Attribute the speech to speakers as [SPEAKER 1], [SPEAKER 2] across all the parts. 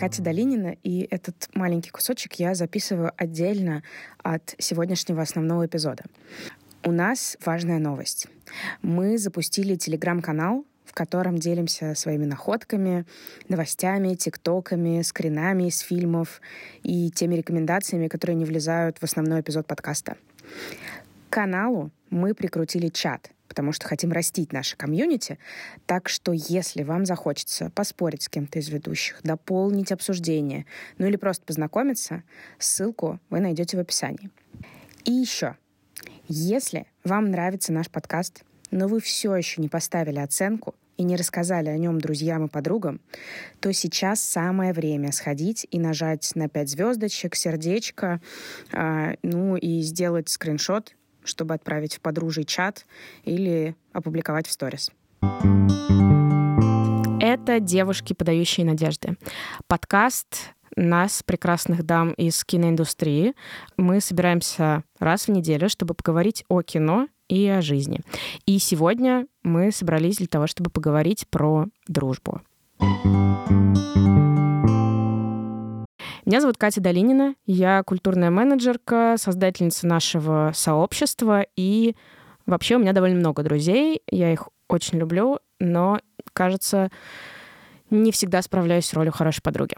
[SPEAKER 1] Катя Долинина, и этот маленький кусочек я записываю отдельно от сегодняшнего основного эпизода. У нас важная новость. Мы запустили телеграм-канал, в котором делимся своими находками, новостями, тиктоками, скринами из фильмов и теми рекомендациями, которые не влезают в основной эпизод подкаста. К каналу мы прикрутили чат — потому что хотим растить наше комьюнити. Так что если вам захочется поспорить с кем-то из ведущих, дополнить обсуждение, ну или просто познакомиться, ссылку вы найдете в описании. И еще, если вам нравится наш подкаст, но вы все еще не поставили оценку и не рассказали о нем друзьям и подругам, то сейчас самое время сходить и нажать на 5 звездочек, сердечко, э, ну и сделать скриншот чтобы отправить в подружий чат или опубликовать в сторис. Это «Девушки, подающие надежды». Подкаст нас, прекрасных дам из киноиндустрии. Мы собираемся раз в неделю, чтобы поговорить о кино и о жизни. И сегодня мы собрались для того, чтобы поговорить про дружбу. Меня зовут Катя Долинина, я культурная менеджерка, создательница нашего сообщества, и вообще у меня довольно много друзей, я их очень люблю, но, кажется, не всегда справляюсь с ролью хорошей подруги.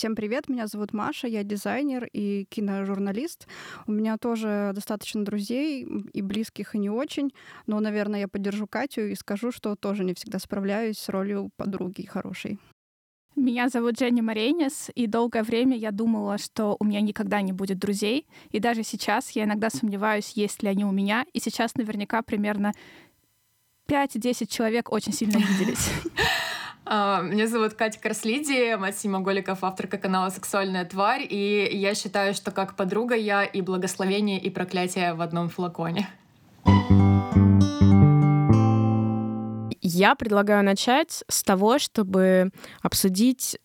[SPEAKER 2] Всем привет, меня зовут Маша, я дизайнер и киножурналист. У меня тоже достаточно друзей, и близких, и не очень, но, наверное, я поддержу Катю и скажу, что тоже не всегда справляюсь с ролью подруги хорошей.
[SPEAKER 3] Меня зовут Женя Марейнис, и долгое время я думала, что у меня никогда не будет друзей. И даже сейчас я иногда сомневаюсь, есть ли они у меня. И сейчас наверняка примерно 5-10 человек очень сильно виделись.
[SPEAKER 4] А, меня зовут Катя Краслиди, мать Сима Голиков, авторка канала «Сексуальная тварь», и я считаю, что как подруга я и благословение, и проклятие в одном флаконе.
[SPEAKER 1] Я предлагаю начать с того, чтобы обсудить,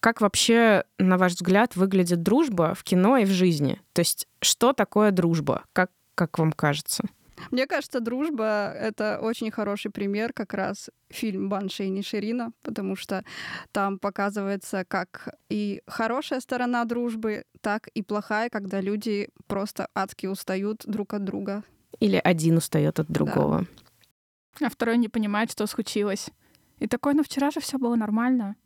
[SPEAKER 1] как вообще, на ваш взгляд, выглядит дружба в кино и в жизни. То есть, что такое дружба? Как, как вам кажется?
[SPEAKER 2] Мне кажется, дружба — это очень хороший пример как раз фильм «Банши и Ниширина», потому что там показывается как и хорошая сторона дружбы, так и плохая, когда люди просто адски устают друг от друга.
[SPEAKER 1] Или один устает от другого. Да
[SPEAKER 3] а второй не понимает, что случилось. И такой, ну вчера же все было нормально.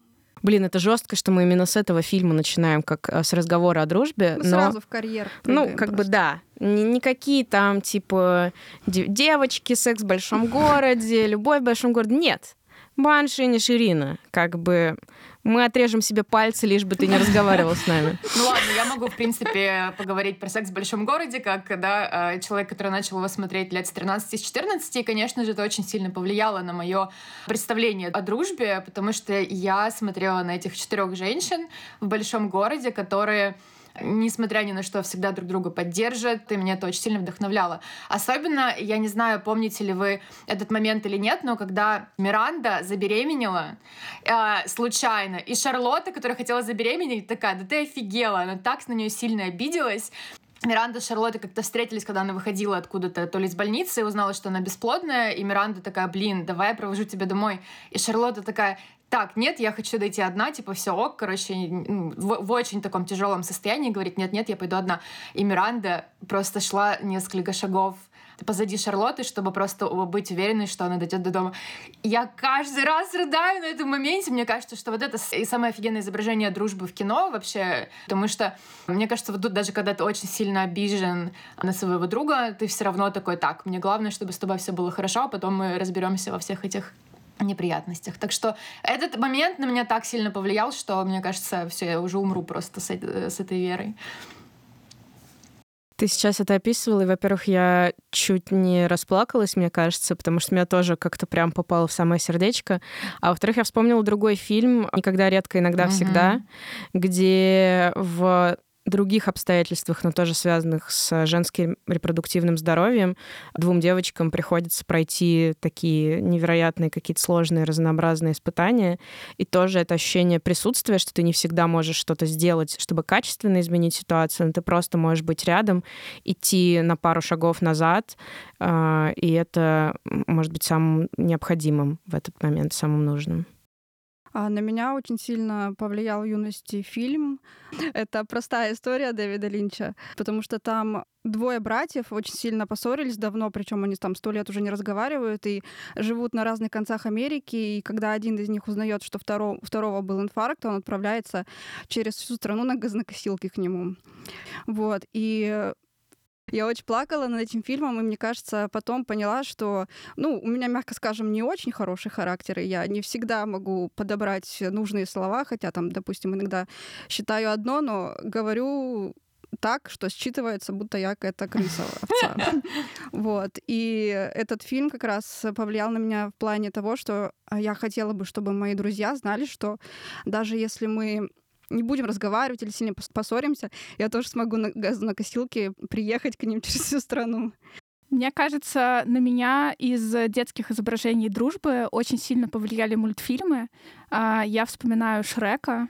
[SPEAKER 1] Блин, это жестко, что мы именно с этого фильма начинаем, как э, с разговора о дружбе.
[SPEAKER 2] Ну, но... Сразу в карьер.
[SPEAKER 1] Ну, как просто. бы да. Никакие там, типа, девочки, секс в большом городе, любовь в большом городе. Нет. Банши не Ширина. Как бы мы отрежем себе пальцы, лишь бы ты не разговаривал с нами.
[SPEAKER 4] Ну ладно, я могу, в принципе, поговорить про секс в большом городе, как да, э, человек, который начал его смотреть лет с 13-14, и, конечно же, это очень сильно повлияло на мое представление о дружбе, потому что я смотрела на этих четырех женщин в большом городе, которые несмотря ни на что, всегда друг друга поддержат, и меня это очень сильно вдохновляло. Особенно, я не знаю, помните ли вы этот момент или нет, но когда Миранда забеременела э, случайно, и Шарлотта, которая хотела забеременеть, такая, да ты офигела, она так на нее сильно обиделась, Миранда с Шарлоттой как-то встретились, когда она выходила откуда-то, то ли из больницы, и узнала, что она бесплодная, и Миранда такая, блин, давай я провожу тебя домой. И Шарлотта такая, так, нет, я хочу дойти одна, типа, все ок, короче, в, в очень таком тяжелом состоянии, говорит, нет, нет, я пойду одна. И Миранда просто шла несколько шагов позади Шарлотты, чтобы просто быть уверенной, что она дойдет до дома. Я каждый раз рыдаю на этом моменте. Мне кажется, что вот это и самое офигенное изображение дружбы в кино вообще, потому что, мне кажется, вот тут даже когда ты очень сильно обижен на своего друга, ты все равно такой, так, мне главное, чтобы с тобой все было хорошо, а потом мы разберемся во всех этих неприятностях. Так что этот момент на меня так сильно повлиял, что, мне кажется, все, я уже умру просто с, с этой верой.
[SPEAKER 1] Ты сейчас это описывала, и, во-первых, я чуть не расплакалась, мне кажется, потому что меня тоже как-то прям попало в самое сердечко. А во-вторых, я вспомнила другой фильм «Никогда, редко, иногда, mm-hmm. всегда», где в других обстоятельствах, но тоже связанных с женским репродуктивным здоровьем, двум девочкам приходится пройти такие невероятные какие-то сложные, разнообразные испытания. И тоже это ощущение присутствия, что ты не всегда можешь что-то сделать, чтобы качественно изменить ситуацию, но ты просто можешь быть рядом, идти на пару шагов назад, а, и это может быть самым необходимым в этот момент, самым нужным.
[SPEAKER 2] А на меня очень сильно повлиял в юности фильм. Это простая история Дэвида Линча, потому что там двое братьев очень сильно поссорились давно, причем они там сто лет уже не разговаривают и живут на разных концах Америки. И когда один из них узнает, что второго, второго был инфаркт, он отправляется через всю страну на газонокосилке к нему. Вот. И я очень плакала над этим фильмом, и мне кажется, потом поняла, что, ну, у меня, мягко скажем, не очень хороший характер, и я не всегда могу подобрать нужные слова, хотя там, допустим, иногда считаю одно, но говорю так, что считывается, будто я какая-то крыса овца. Вот. И этот фильм как раз повлиял на меня в плане того, что я хотела бы, чтобы мои друзья знали, что даже если мы не будем разговаривать или сильно поссоримся, я тоже смогу на, на косилке приехать к ним через всю страну.
[SPEAKER 3] Мне кажется, на меня из детских изображений дружбы очень сильно повлияли мультфильмы. А, я вспоминаю Шрека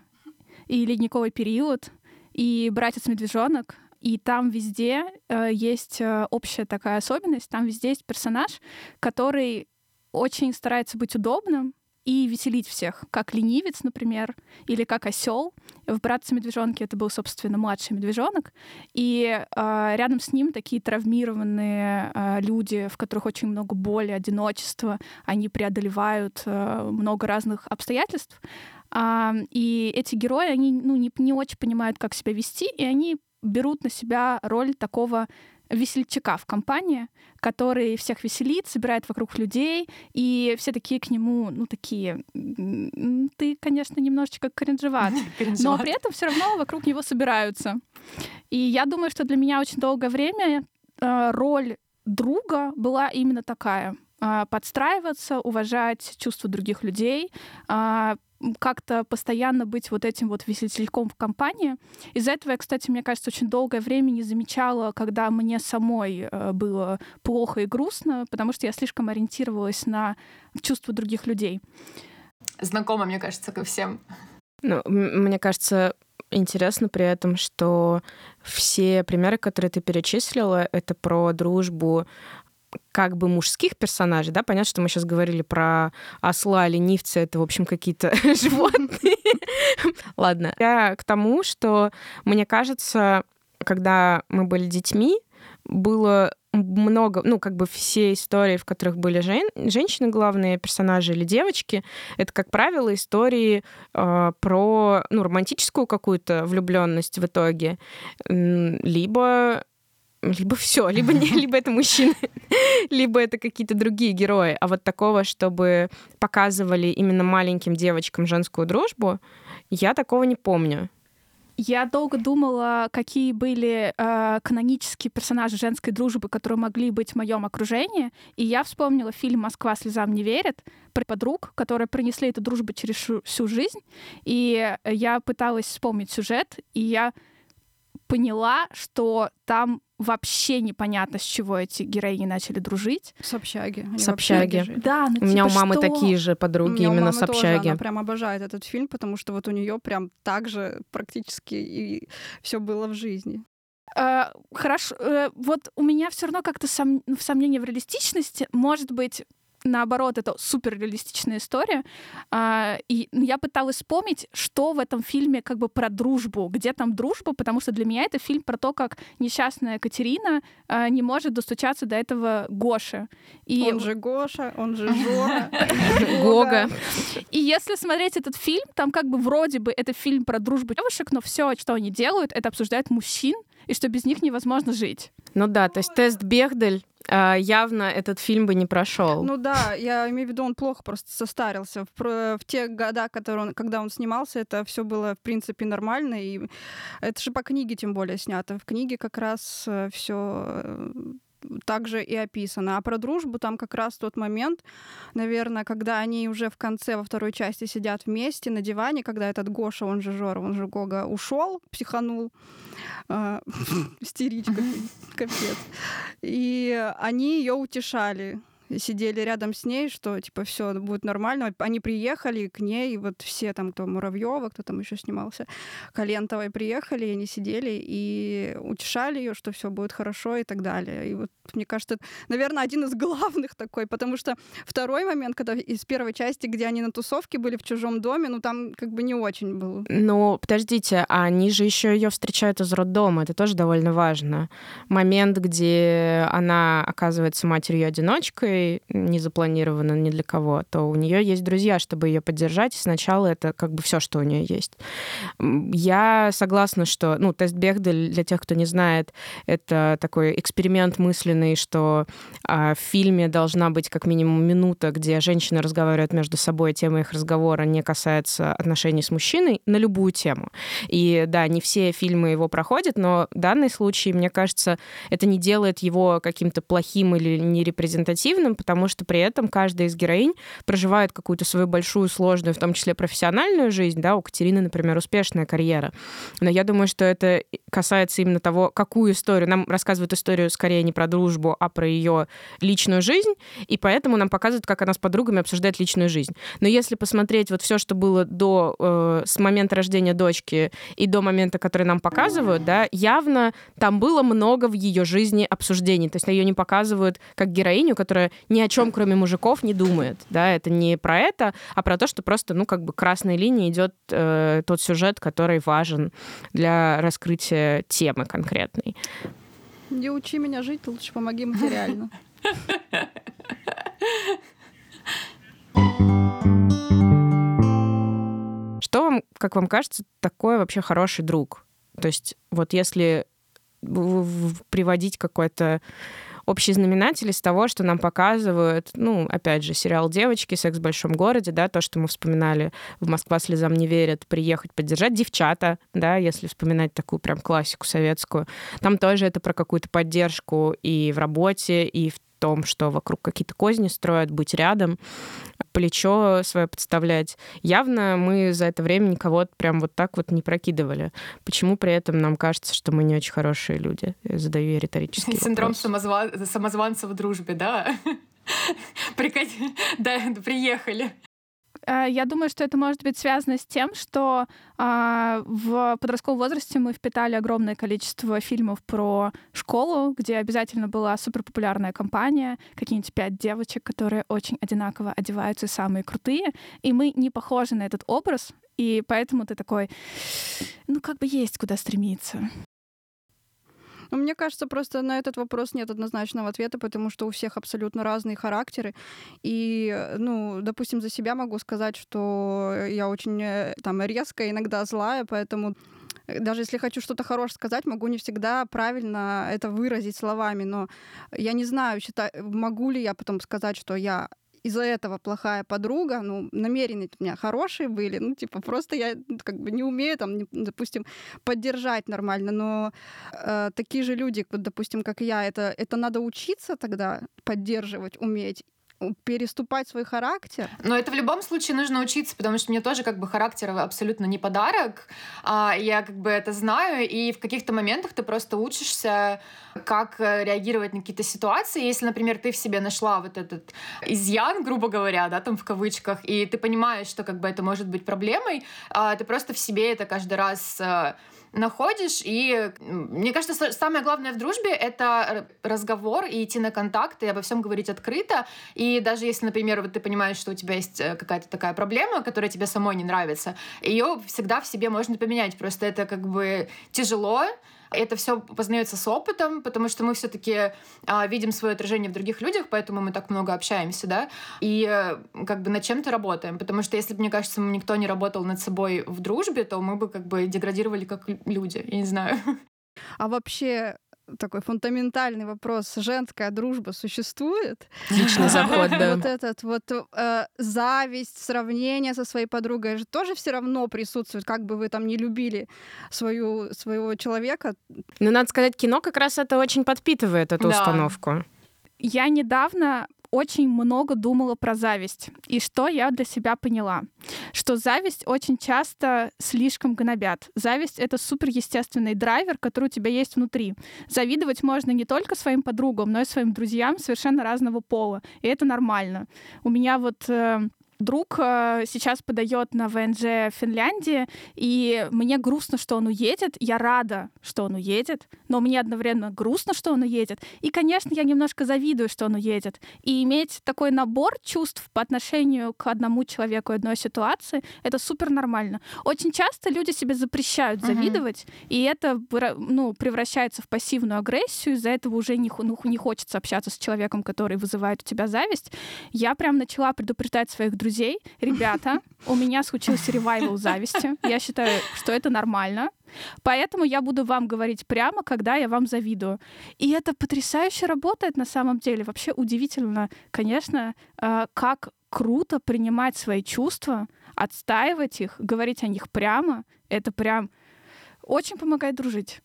[SPEAKER 3] и «Ледниковый период», и «Братец-медвежонок», и там везде э, есть э, общая такая особенность, там везде есть персонаж, который очень старается быть удобным, и веселить всех, как ленивец, например, или как осел. В братце медвежонке это был, собственно, младший медвежонок. И э, рядом с ним такие травмированные э, люди, в которых очень много боли, одиночества, они преодолевают э, много разных обстоятельств. А, и эти герои, они ну, не, не очень понимают, как себя вести, и они берут на себя роль такого весельчака в компании, который всех веселит, собирает вокруг людей, и все такие к нему, ну, такие, ты, конечно, немножечко кринжеват, но при этом все равно вокруг него собираются. И я думаю, что для меня очень долгое время э, роль друга была именно такая подстраиваться, уважать чувства других людей, э, как-то постоянно быть вот этим вот весельчаком в компании. Из-за этого я, кстати, мне кажется, очень долгое время не замечала, когда мне самой э, было плохо и грустно, потому что я слишком ориентировалась на чувства других людей.
[SPEAKER 4] Знакомо, мне кажется, ко всем.
[SPEAKER 1] Ну, мне кажется, интересно при этом, что все примеры, которые ты перечислила, это про дружбу как бы мужских персонажей, да, понятно, что мы сейчас говорили про осла, ленивца, это, в общем, какие-то животные. Ладно. Я к тому, что, мне кажется, когда мы были детьми, было много, ну, как бы все истории, в которых были жен, женщины главные персонажи или девочки, это, как правило, истории э, про, ну, романтическую какую-то влюбленность в итоге, либо либо все, либо не, либо это мужчины, либо это какие-то другие герои. А вот такого, чтобы показывали именно маленьким девочкам женскую дружбу, я такого не помню.
[SPEAKER 3] Я долго думала, какие были э, канонические персонажи женской дружбы, которые могли быть в моем окружении. И я вспомнила фильм «Москва слезам не верит» про подруг, которые принесли эту дружбу через всю жизнь. И я пыталась вспомнить сюжет, и я поняла, что там вообще непонятно, с чего эти героини начали дружить.
[SPEAKER 2] С общаги.
[SPEAKER 1] Они с общаги.
[SPEAKER 3] Да, ну,
[SPEAKER 1] У меня
[SPEAKER 3] типа
[SPEAKER 1] у мамы
[SPEAKER 3] что?
[SPEAKER 1] такие же подруги
[SPEAKER 2] У меня у
[SPEAKER 1] именно
[SPEAKER 2] мамы
[SPEAKER 1] с общаги.
[SPEAKER 2] Тоже, она прям обожает этот фильм, потому что вот у нее прям так же практически и все было в жизни.
[SPEAKER 3] Uh, хорошо, uh, вот у меня все равно как-то сом... в сомнение в реалистичности. Может быть, наоборот, это суперреалистичная история. А, и я пыталась вспомнить, что в этом фильме как бы про дружбу, где там дружба, потому что для меня это фильм про то, как несчастная Катерина а, не может достучаться до этого Гоши.
[SPEAKER 2] И... Он же Гоша, он же Жора.
[SPEAKER 1] Гога.
[SPEAKER 3] И если смотреть этот фильм, там как бы вроде бы это фильм про дружбу девушек, но все, что они делают, это обсуждают мужчин, и что без них невозможно жить.
[SPEAKER 1] Ну да, то есть тест Бехдель а, явно этот фильм бы не прошел.
[SPEAKER 2] Ну да, я имею в виду, он плохо просто состарился. В, в те года, которые он, когда он снимался, это все было, в принципе, нормально. И это же по книге тем более снято. В книге как раз все э, также и описано. А про дружбу там как раз тот момент, наверное, когда они уже в конце, во второй части сидят вместе на диване, когда этот Гоша, он же Жора, он же Гога, ушел, психанул, а, истеричка, капец. И они ее утешали сидели рядом с ней, что типа все будет нормально. Они приехали к ней, вот все там, кто Муравьева, кто там еще снимался, Калентовой приехали, и они сидели и утешали ее, что все будет хорошо и так далее. И вот мне кажется, наверное, один из главных такой, потому что второй момент, когда из первой части, где они на тусовке были в чужом доме, ну там как бы не очень был.
[SPEAKER 1] Ну, подождите, а они же еще ее встречают из роддома, это тоже довольно важно. Момент, где она оказывается матерью-одиночкой, не запланировано ни для кого, то у нее есть друзья, чтобы ее поддержать, сначала это как бы все, что у нее есть. Я согласна, что, ну, тест Бехдель, для тех, кто не знает, это такой эксперимент мысленный что а, в фильме должна быть как минимум минута, где женщины разговаривают между собой, тема их разговора не касается отношений с мужчиной на любую тему. И да, не все фильмы его проходят, но данный случай, мне кажется, это не делает его каким-то плохим или нерепрезентативным, потому что при этом каждая из героинь проживает какую-то свою большую, сложную, в том числе профессиональную жизнь, да, у Катерины, например, успешная карьера. Но я думаю, что это касается именно того, какую историю. Нам рассказывают историю скорее не про дружбу, а про ее личную жизнь, и поэтому нам показывают, как она с подругами обсуждает личную жизнь. Но если посмотреть вот все, что было до, э, с момента рождения дочки и до момента, который нам показывают, да, явно там было много в ее жизни обсуждений. То есть ее не показывают как героиню, которая ни о чем, кроме мужиков, не думает. Да, это не про это, а про то, что просто, ну, как бы красной линией идет э, тот сюжет, который важен для раскрытия темы конкретной.
[SPEAKER 2] Не учи меня жить, лучше помоги материально.
[SPEAKER 1] Что вам, как вам кажется, такое вообще хороший друг? То есть вот если приводить какой-то общий знаменатель из того, что нам показывают, ну, опять же, сериал «Девочки», «Секс в большом городе», да, то, что мы вспоминали в «Москва слезам не верит», приехать поддержать девчата, да, если вспоминать такую прям классику советскую. Там тоже это про какую-то поддержку и в работе, и в том, что вокруг какие-то козни строят, быть рядом, плечо свое подставлять. Явно мы за это время никого прям вот так вот не прокидывали. Почему при этом нам кажется, что мы не очень хорошие люди? Я задаю я риторический
[SPEAKER 4] Синдром
[SPEAKER 1] самозва...
[SPEAKER 4] самозванца в дружбе, да? Да, приехали.
[SPEAKER 3] Э, я думаю, что это может быть связано с тем, что а, в подростковом возрасте мы впитали огромное количество фильмов про школу, где обязательно была суперпопулярная компания, какие-нибудь пять девочек, которые очень одинаково одеваются и самые крутые, и мы не похожи на этот образ, и поэтому ты такой, ну как бы есть куда стремиться.
[SPEAKER 2] Но мне кажется, просто на этот вопрос нет однозначного ответа, потому что у всех абсолютно разные характеры. И, ну, допустим, за себя могу сказать, что я очень э, там резкая, иногда злая, поэтому даже если хочу что-то хорошее сказать, могу не всегда правильно это выразить словами, но я не знаю, считаю, могу ли я потом сказать, что я из-за этого плохая подруга, ну, намерения у меня хорошие были, ну, типа, просто я ну, как бы не умею там, допустим, поддержать нормально, но э, такие же люди, вот, допустим, как я, это, это надо учиться тогда поддерживать, уметь, переступать свой характер.
[SPEAKER 4] Но это в любом случае нужно учиться, потому что мне тоже как бы характер абсолютно не подарок. А, я как бы это знаю, и в каких-то моментах ты просто учишься, как э, реагировать на какие-то ситуации. Если, например, ты в себе нашла вот этот изъян, грубо говоря, да, там в кавычках, и ты понимаешь, что как бы это может быть проблемой, а, ты просто в себе это каждый раз э, находишь, и мне кажется, самое главное в дружбе — это разговор и идти на контакт, и обо всем говорить открыто, и даже если, например, вот ты понимаешь, что у тебя есть э, какая-то такая проблема, которая тебе самой не нравится, ее всегда в себе можно поменять, просто это как бы тяжело, это все познается с опытом, потому что мы все-таки а, видим свое отражение в других людях, поэтому мы так много общаемся, да, и а, как бы над чем-то работаем. Потому что если бы, мне кажется, никто не работал над собой в дружбе, то мы бы как бы деградировали как люди, я не знаю.
[SPEAKER 2] А вообще такой фундаментальный вопрос. Женская дружба существует?
[SPEAKER 1] Отличный заход, да.
[SPEAKER 2] Вот этот вот э, зависть, сравнение со своей подругой же тоже все равно присутствует, как бы вы там не любили свою, своего человека.
[SPEAKER 1] Ну, надо сказать, кино как раз это очень подпитывает эту
[SPEAKER 4] Да.
[SPEAKER 1] установку.
[SPEAKER 3] Я недавно очень много думала про зависть. И что я для себя поняла? Что зависть очень часто слишком гнобят. Зависть — это суперестественный драйвер, который у тебя есть внутри. Завидовать можно не только своим подругам, но и своим друзьям совершенно разного пола. И это нормально. У меня вот э, друг э, сейчас подает на ВНЖ в Финляндии, и мне грустно, что он уедет. Я рада, что он уедет, но мне одновременно грустно, что он уедет. И, конечно, я немножко завидую, что он уедет. И иметь такой набор чувств по отношению к одному человеку и одной ситуации — это супер нормально. Очень часто люди себе запрещают завидовать, и это ну, превращается в пассивную агрессию, из-за этого уже не, ну, не хочется общаться с человеком, который вызывает у тебя зависть. Я прям начала предупреждать своих друзей, ребята, у меня случился ревайвал зависти. Я считаю, что это нормально. Поэтому я буду вам говорить прямо, когда я вам завидую. И это потрясающе работает на самом деле. Вообще удивительно, конечно, э, как круто принимать свои чувства, отстаивать их, говорить о них прямо. Это прям очень помогает дружить.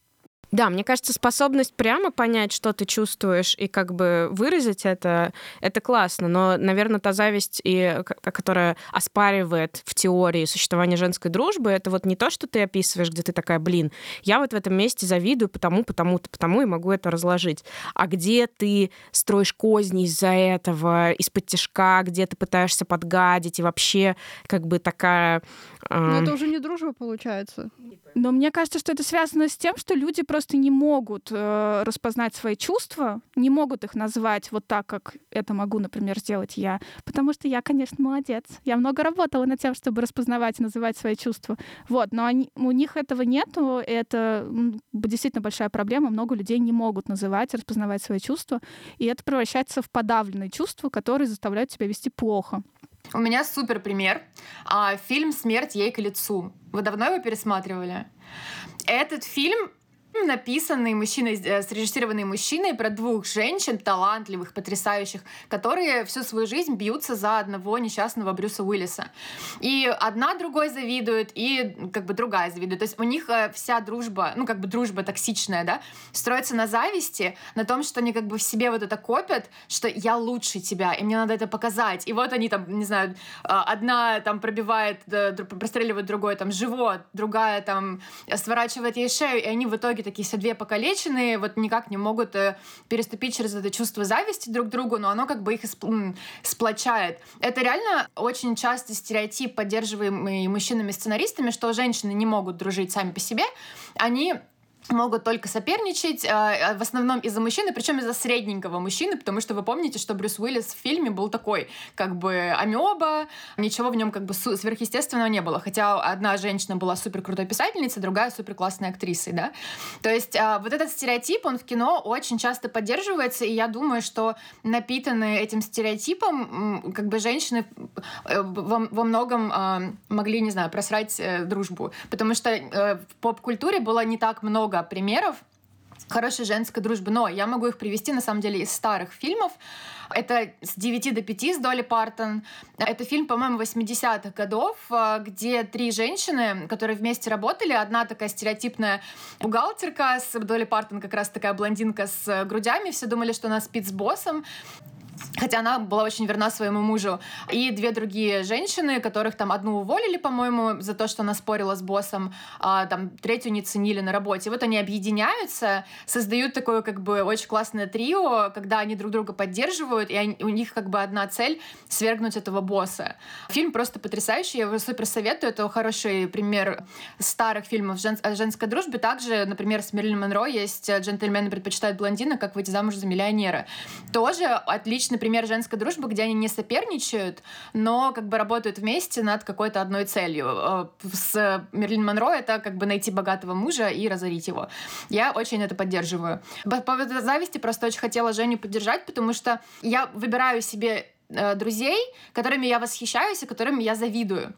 [SPEAKER 1] Да, мне кажется, способность прямо понять, что ты чувствуешь, и как бы выразить это, это классно. Но, наверное, та зависть, и, которая оспаривает в теории существование женской дружбы, это вот не то, что ты описываешь, где ты такая, блин, я вот в этом месте завидую потому, потому-то, потому и могу это разложить. А где ты строишь козни из-за этого, из-под тяжка, где ты пытаешься подгадить, и вообще как бы такая...
[SPEAKER 2] Но
[SPEAKER 1] эм,
[SPEAKER 2] это уже не дружба получается.
[SPEAKER 3] Но мне кажется, что это связано с тем, что люди просто не могут э, распознать свои чувства, не могут их назвать вот так, как это могу, например, сделать я. Потому что я, конечно, молодец. Я много работала над тем, чтобы распознавать и называть свои чувства. Вот, но они, у них этого нету. Это действительно большая проблема. Много людей не могут называть, распознавать свои чувства. И это превращается в подавленные чувства, которые заставляют себя вести плохо.
[SPEAKER 4] У меня супер пример. А, фильм «Смерть ей к лицу». Вы давно его пересматривали? Этот фильм написанный мужчиной, э, срежиссированный мужчиной про двух женщин, талантливых, потрясающих, которые всю свою жизнь бьются за одного несчастного Брюса Уиллиса. И одна другой завидует, и как бы другая завидует. То есть у них э, вся дружба, ну как бы дружба токсичная, да, строится на зависти, на том, что они как бы в себе вот это копят, что я лучше тебя, и мне надо это показать. И вот они там, не знаю, э, одна там пробивает, простреливает другой там живот, другая там сворачивает ей шею, и они в итоге такие все две покалеченные, вот никак не могут э, переступить через это чувство зависти друг к другу, но оно как бы их сплочает. Это реально очень часто стереотип, поддерживаемый мужчинами-сценаристами, что женщины не могут дружить сами по себе, они могут только соперничать, э, в основном из-за мужчины, причем из-за средненького мужчины, потому что вы помните, что Брюс Уиллис в фильме был такой, как бы амеба, ничего в нем как бы сверхъестественного не было, хотя одна женщина была супер крутой писательницей, другая супер классной актрисой, да. То есть э, вот этот стереотип, он в кино очень часто поддерживается, и я думаю, что напитанные этим стереотипом, как бы женщины э, во, во многом могли, не знаю, просрать э, дружбу, потому что э, в поп-культуре было не так много примеров хорошей женской дружбы, но я могу их привести на самом деле из старых фильмов. Это «С 9 до 5» с Долли Партон. Это фильм, по-моему, 80-х годов, э, где три женщины, которые вместе работали. Одна такая стереотипная бухгалтерка с Долли Партон, как раз такая блондинка с э, грудями. Все думали, что она спит с боссом. Хотя она была очень верна своему мужу. И две другие женщины, которых там одну уволили, по-моему, за то, что она спорила с боссом, а там третью не ценили на работе. Вот они объединяются, создают такое как бы очень классное трио, когда они друг друга поддерживают, и они- у них как бы одна цель — свергнуть этого босса. Фильм просто потрясающий, я его супер советую. Это хороший пример старых фильмов жен- о женской дружбе. Также, например, с Мерлин Монро есть «Джентльмены предпочитают блондина, как выйти замуж за миллионера». Тоже отличный пример женской дружбы, где они не соперничают, но как бы работают вместе над какой-то одной целью. Э, С Мерлин Монро это как бы найти богатого мужа и разорить его. Я очень это поддерживаю. По поводу зависти просто очень хотела Женю поддержать, потому что я выбираю себе э, друзей, которыми я восхищаюсь и которыми я завидую.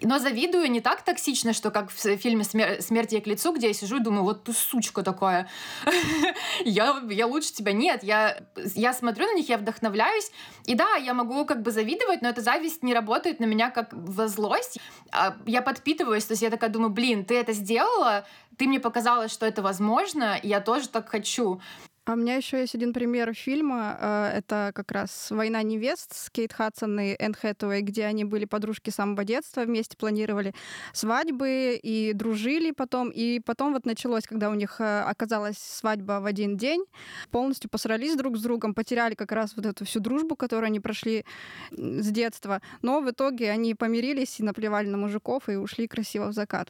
[SPEAKER 4] Но завидую не так токсично, что как в фильме «Смерть ей к лицу», где я сижу и думаю, вот ты сучка такая. я, я лучше тебя. Нет, я, я смотрю на них, я вдохновляюсь. И да, я могу как бы завидовать, но эта зависть не работает на меня как во злость. А я подпитываюсь, то есть я такая думаю, блин, ты это сделала, ты мне показала, что это возможно, и я тоже так хочу.
[SPEAKER 2] А у меня еще есть один пример фильма. Э, это как раз «Война невест» с Кейт Хадсон и Энн Хэтэуэй, где они были подружки с самого детства, вместе планировали свадьбы и дружили потом. И потом вот началось, когда у них э, оказалась свадьба в один день, полностью посрались друг с другом, потеряли как раз вот эту всю дружбу, которую они прошли с детства. Но в итоге они помирились и наплевали на мужиков и ушли красиво в закат.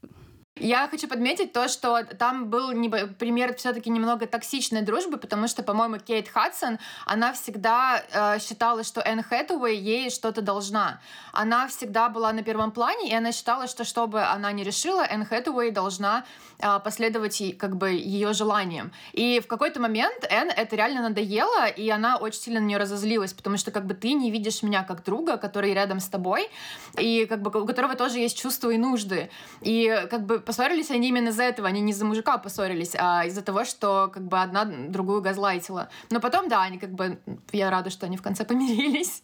[SPEAKER 4] Я хочу подметить то, что там был пример все-таки немного токсичной дружбы, потому что, по-моему, Кейт Хадсон, она всегда э, считала, что Энн Хэтэуэй ей что-то должна. Она всегда была на первом плане, и она считала, что что бы она ни решила, Энн Хэтэуэй должна э, последовать как бы ее желаниям. И в какой-то момент Энн это реально надоело, и она очень сильно на нее разозлилась, потому что как бы ты не видишь меня как друга, который рядом с тобой, и как бы у которого тоже есть чувства и нужды. И как бы поссорились они именно из-за этого, они не из-за мужика поссорились, а из-за того, что как бы одна другую газлайтила. Но потом, да, они как бы, я рада, что они в конце помирились.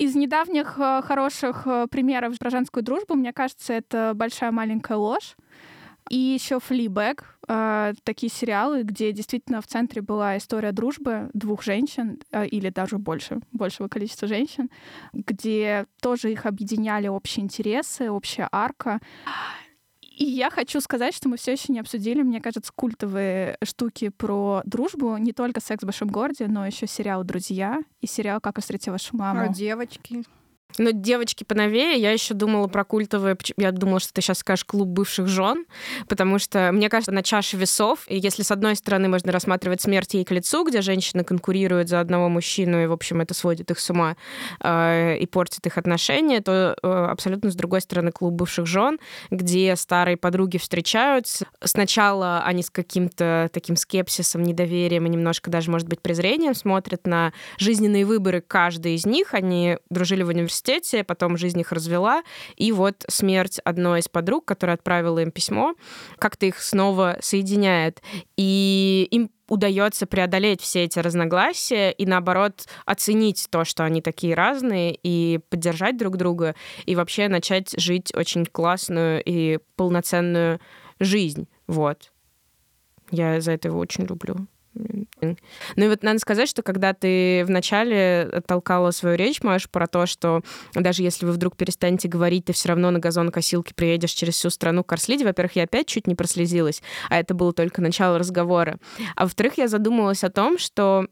[SPEAKER 3] Из недавних э, хороших э, примеров про женскую дружбу, мне кажется, это «Большая маленькая ложь». И еще «Флибэг», э, такие сериалы, где действительно в центре была история дружбы двух женщин, или даже больше, большего количества женщин, где тоже их объединяли общие интересы, общая арка. И я хочу сказать, что мы все еще не обсудили, мне кажется, культовые штуки про дружбу. Не только «Секс в большом городе», но еще сериал «Друзья» и сериал «Как я вашу маму».
[SPEAKER 2] А девочки?
[SPEAKER 1] Ну, девочки поновее, я еще думала про культовые, я думала, что ты сейчас скажешь клуб бывших жен, потому что, мне кажется, на чаше весов, и если с одной стороны можно рассматривать смерть ей к лицу, где женщины конкурируют за одного мужчину, и, в общем, это сводит их с ума э, и портит их отношения, то э, абсолютно с другой стороны клуб бывших жен, где старые подруги встречаются. Сначала они с каким-то таким скепсисом, недоверием и немножко даже, может быть, презрением смотрят на жизненные выборы каждой из них. Они дружили в университете, университете, потом жизнь их развела, и вот смерть одной из подруг, которая отправила им письмо, как-то их снова соединяет. И им удается преодолеть все эти разногласия и, наоборот, оценить то, что они такие разные, и поддержать друг друга, и вообще начать жить очень классную и полноценную жизнь. Вот. Я за это его очень люблю. Ну и вот надо сказать, что когда ты вначале толкала свою речь, Маш, про то, что даже если вы вдруг перестанете говорить, ты все равно на газонокосилке приедешь через всю страну к Карслиде, во-первых, я опять чуть не прослезилась, а это было только начало разговора. А во-вторых, я задумалась о том, что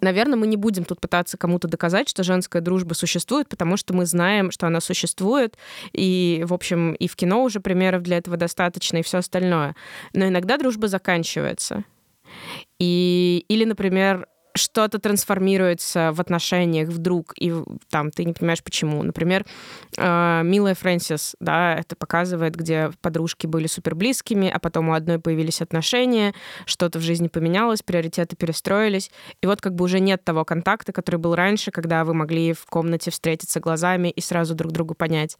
[SPEAKER 1] Наверное, мы не будем тут пытаться кому-то доказать, что женская дружба существует, потому что мы знаем, что она существует, и, в общем, и в кино уже примеров для этого достаточно, и все остальное. Но иногда дружба заканчивается. И, или, например, что-то трансформируется в отношениях вдруг, и там ты не понимаешь почему. Например, э, Милая Фрэнсис, да, это показывает, где подружки были супер близкими, а потом у одной появились отношения, что-то в жизни поменялось, приоритеты перестроились, и вот как бы уже нет того контакта, который был раньше, когда вы могли в комнате встретиться глазами и сразу друг другу понять.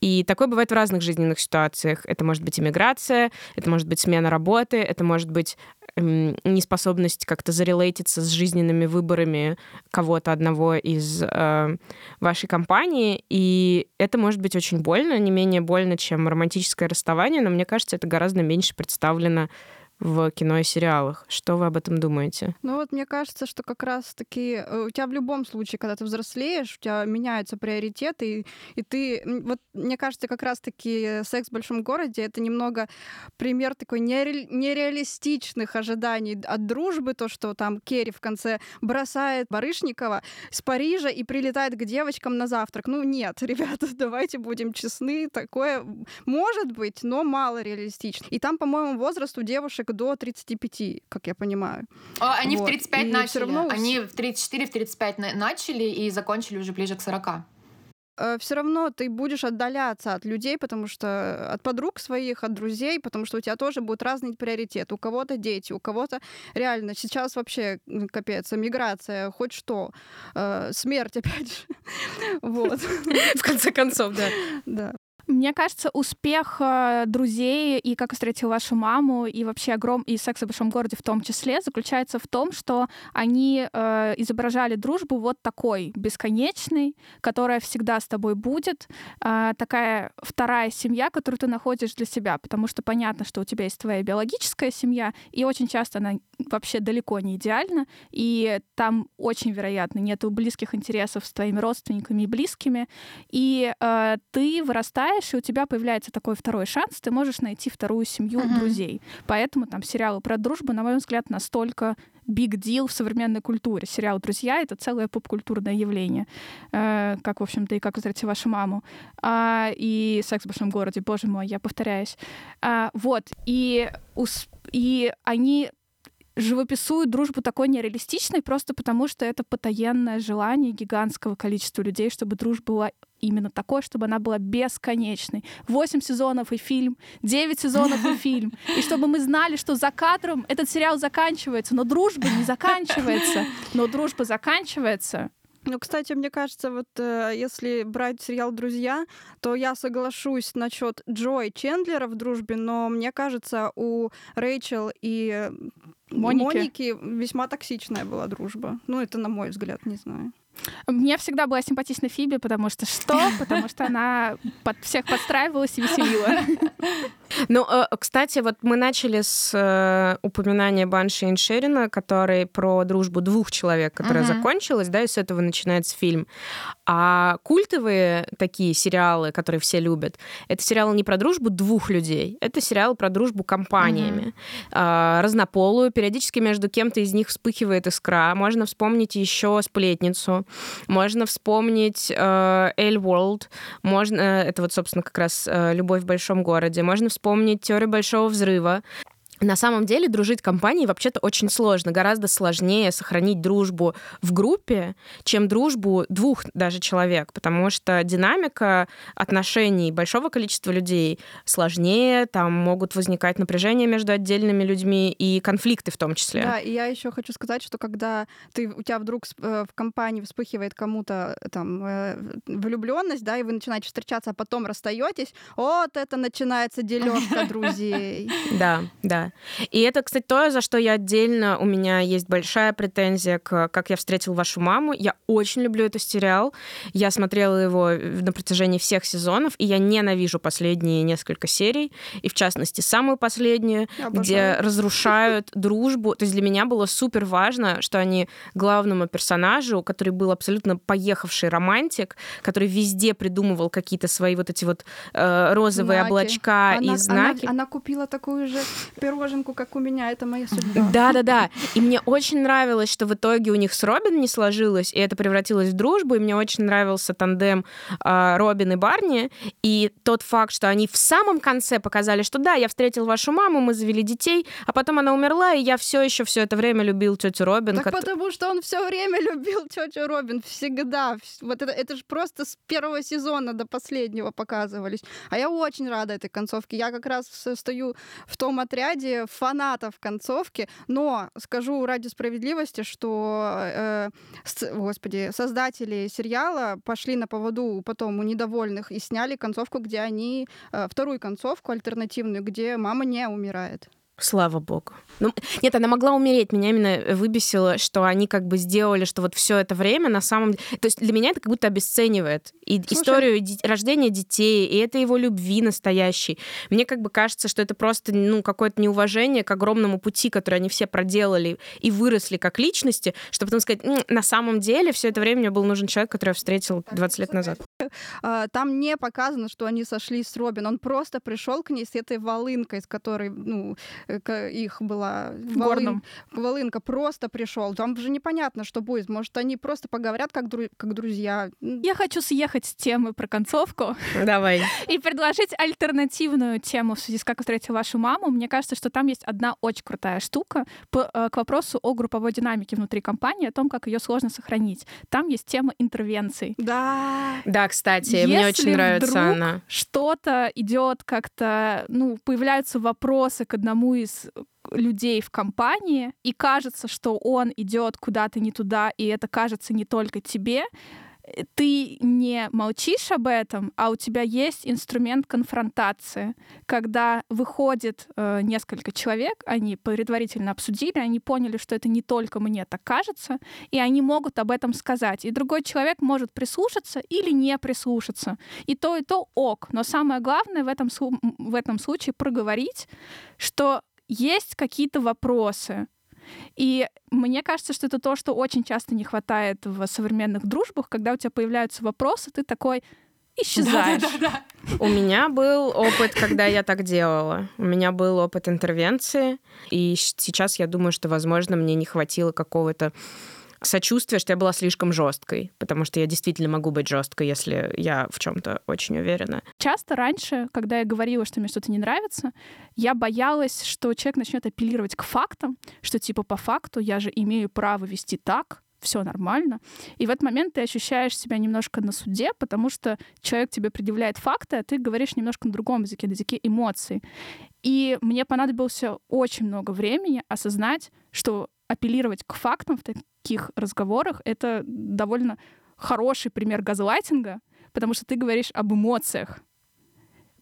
[SPEAKER 1] И такое бывает в разных жизненных ситуациях. Это может быть иммиграция, это может быть смена работы, это может быть неспособность как-то зарелейтиться с жизненными выборами кого-то одного из э, вашей компании. И это может быть очень больно, не менее больно, чем романтическое расставание, но мне кажется, это гораздо меньше представлено в кино и сериалах. Что вы об этом думаете?
[SPEAKER 2] Ну вот мне кажется, что как раз-таки э, у тебя в любом случае, когда ты взрослеешь, у тебя меняются приоритеты, и, и ты... Вот мне кажется, как раз-таки «Секс в большом городе» — это немного пример такой нере... нереалистичных ожиданий от дружбы, то, что там Керри в конце бросает Барышникова с Парижа и прилетает к девочкам на завтрак. Ну нет, ребята, давайте будем честны, такое может быть, но мало реалистично. И там, по-моему, возраст у девушек человек до 35, как я понимаю.
[SPEAKER 4] О, они вот. в 35 и начали. Равно... Они в 34, в 35 начали и закончили уже ближе к 40.
[SPEAKER 2] э, все равно ты будешь отдаляться от людей, потому что от подруг своих, от друзей, потому что у тебя тоже будут разные приоритеты. У кого-то дети, у кого-то реально сейчас вообще капец, миграция, хоть что, э, смерть опять же. Вот.
[SPEAKER 1] В конце концов, да.
[SPEAKER 2] Да.
[SPEAKER 3] Мне кажется, успех э, друзей и как встретил вашу маму и вообще огром и секс в большом городе в том числе заключается в том, что они э, изображали дружбу вот такой бесконечной, которая всегда с тобой будет, э, такая вторая семья, которую ты находишь для себя, потому что понятно, что у тебя есть твоя биологическая семья, и очень часто она вообще далеко не идеальна, и там очень вероятно нет близких интересов с твоими родственниками и близкими, и э, ты вырастаешь читаешь, и у тебя появляется такой второй шанс, ты можешь найти вторую семью uh-huh. друзей. Поэтому там сериалы про дружбу, на мой взгляд, настолько big deal в современной культуре. Сериал «Друзья» — это целое поп-культурное явление. Э, как, в общем-то, и «Как встретить вашу маму». А, и «Секс в большом городе», боже мой, я повторяюсь. А, вот. И, и они живописуют дружбу такой нереалистичной просто потому, что это потаенное желание гигантского количества людей, чтобы дружба была именно такой, чтобы она была бесконечной. Восемь сезонов и фильм, девять сезонов и фильм. И чтобы мы знали, что за кадром этот сериал заканчивается, но дружба не заканчивается. Но дружба заканчивается.
[SPEAKER 2] Ну, кстати, мне кажется, вот э, если брать сериал «Друзья», то я соглашусь насчет Джо и Чендлера в дружбе, но мне кажется, у Рэйчел и Моники. Моники весьма токсичная была дружба. Ну, это на мой взгляд, не знаю.
[SPEAKER 3] Мне всегда была симпатична Фиби, потому что что? Потому что она под всех подстраивалась и веселила.
[SPEAKER 1] Ну, э, кстати, вот мы начали с э, упоминания Банши Иншерина, который про дружбу двух человек, которая uh-huh. закончилась, да, и с этого начинается фильм. А культовые такие сериалы, которые все любят, это сериалы не про дружбу двух людей, это сериалы про дружбу компаниями. Э, разнополую, периодически между кем-то из них вспыхивает искра. Можно вспомнить еще сплетницу, можно вспомнить э, Эль Уорлд, можно, это вот, собственно, как раз э, «Любовь в большом городе», можно вспомнить «Теорию большого взрыва». На самом деле дружить компанией вообще-то очень сложно. Гораздо сложнее сохранить дружбу в группе, чем дружбу двух даже человек, потому что динамика отношений большого количества людей сложнее, там могут возникать напряжения между отдельными людьми и конфликты в том числе.
[SPEAKER 2] Да, и я еще хочу сказать, что когда ты, у тебя вдруг э, в компании вспыхивает кому-то э, там э, влюбленность, да, и вы начинаете встречаться, а потом расстаетесь, вот это начинается дележка друзей.
[SPEAKER 1] Да, да. И это, кстати, то, за что я отдельно, у меня есть большая претензия к «Как я встретил вашу маму». Я очень люблю этот сериал. Я смотрела его на протяжении всех сезонов, и я ненавижу последние несколько серий, и в частности самую последнюю, где разрушают дружбу. То есть для меня было супер важно, что они главному персонажу, который был абсолютно поехавший романтик, который везде придумывал какие-то свои вот эти вот э, розовые знаки. облачка
[SPEAKER 2] она,
[SPEAKER 1] и знаки.
[SPEAKER 2] Она, она купила такую же перо пироженку, как у меня, это моя судьба.
[SPEAKER 1] Да-да-да. И мне очень нравилось, что в итоге у них с Робин не сложилось, и это превратилось в дружбу, и мне очень нравился тандем э, Робин и Барни, и тот факт, что они в самом конце показали, что да, я встретил вашу маму, мы завели детей, а потом она умерла, и я все еще все это время любил тетю Робин.
[SPEAKER 2] Так как... потому что он все время любил тетю Робин, всегда. Вот это, это же просто с первого сезона до последнего показывались. А я очень рада этой концовке. Я как раз стою в том отряде, ради фанатов концовки, но скажу ради справедливости, что, э, с, господи, создатели сериала пошли на поводу потом у недовольных и сняли концовку, где они, э, вторую концовку альтернативную, где мама не умирает.
[SPEAKER 1] Слава богу. Ну, нет, она могла умереть. Меня именно выбесило, что они как бы сделали, что вот все это время на самом деле... То есть для меня это как будто обесценивает и Слушай... историю ди- рождения детей, и это его любви настоящей. Мне как бы кажется, что это просто ну, какое-то неуважение к огромному пути, который они все проделали и выросли как личности, чтобы потом сказать, на самом деле все это время мне был нужен человек, который я встретил 20 лет назад.
[SPEAKER 2] А, там не показано, что они сошли с Робин. Он просто пришел к ней с этой волынкой, с которой, ну, их была волын, волынка, просто пришел. Там же непонятно, что будет. Может, они просто поговорят как, дру, как друзья.
[SPEAKER 3] Я хочу съехать с темы про концовку.
[SPEAKER 1] Давай.
[SPEAKER 3] И предложить альтернативную тему в связи с «Как встретил вашу маму». Мне кажется, что там есть одна очень крутая штука по, э, к вопросу о групповой динамике внутри компании, о том, как ее сложно сохранить. Там есть тема интервенций.
[SPEAKER 2] Да.
[SPEAKER 1] Да, кстати, Если мне очень нравится она.
[SPEAKER 3] Что-то идет как-то, ну, появляются вопросы к одному из людей в компании, и кажется, что он идет куда-то не туда, и это кажется не только тебе, ты не молчишь об этом, а у тебя есть инструмент конфронтации, когда выходит э, несколько человек, они предварительно обсудили, они поняли, что это не только мне так кажется, и они могут об этом сказать. И другой человек может прислушаться или не прислушаться. И то, и то ок. Но самое главное в этом, в этом случае проговорить, что есть какие-то вопросы, и мне кажется, что это то, что очень часто не хватает в современных дружбах, когда у тебя появляются вопросы, ты такой исчезаешь. Да, да,
[SPEAKER 1] да, У меня был опыт, когда я так делала. У меня был опыт интервенции, и сейчас я думаю, что, возможно, мне не хватило какого-то сочувствие, что я была слишком жесткой, потому что я действительно могу быть жесткой, если я в чем-то очень уверена.
[SPEAKER 3] Часто раньше, когда я говорила, что мне что-то не нравится, я боялась, что человек начнет апеллировать к фактам, что типа по факту я же имею право вести так, все нормально. И в этот момент ты ощущаешь себя немножко на суде, потому что человек тебе предъявляет факты, а ты говоришь немножко на другом языке, на языке эмоций. И мне понадобилось очень много времени осознать, что апеллировать к фактам в таких разговорах — это довольно хороший пример газлайтинга, потому что ты говоришь об эмоциях.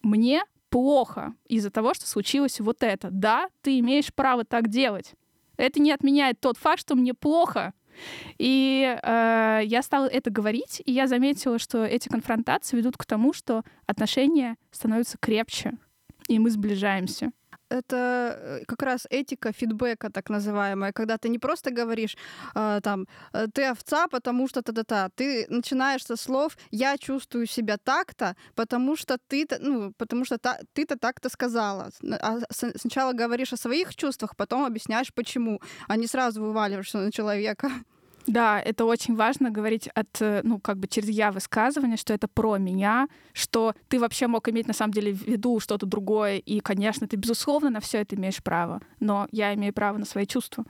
[SPEAKER 3] Мне плохо из-за того, что случилось вот это. Да, ты имеешь право так делать. Это не отменяет тот факт, что мне плохо. И э, я стала это говорить, и я заметила, что эти конфронтации ведут к тому, что отношения становятся крепче, и мы сближаемся
[SPEAKER 2] это э, как раз этика фидбэка, так называемая, когда ты не просто говоришь э, там «Э, ты овца, потому что та-та-та, ты начинаешь со слов я чувствую себя так-то, потому что ты ну потому что та, ты-то так-то сказала. А сначала говоришь о своих чувствах, потом объясняешь почему, а не сразу вываливаешься на человека.
[SPEAKER 3] Да, это очень важно говорить от, э, ну, как бы через я высказывание, что это про меня, что ты вообще мог иметь на самом деле в виду что-то другое, и, конечно, ты, безусловно, на все это имеешь право, но я имею право на свои чувства.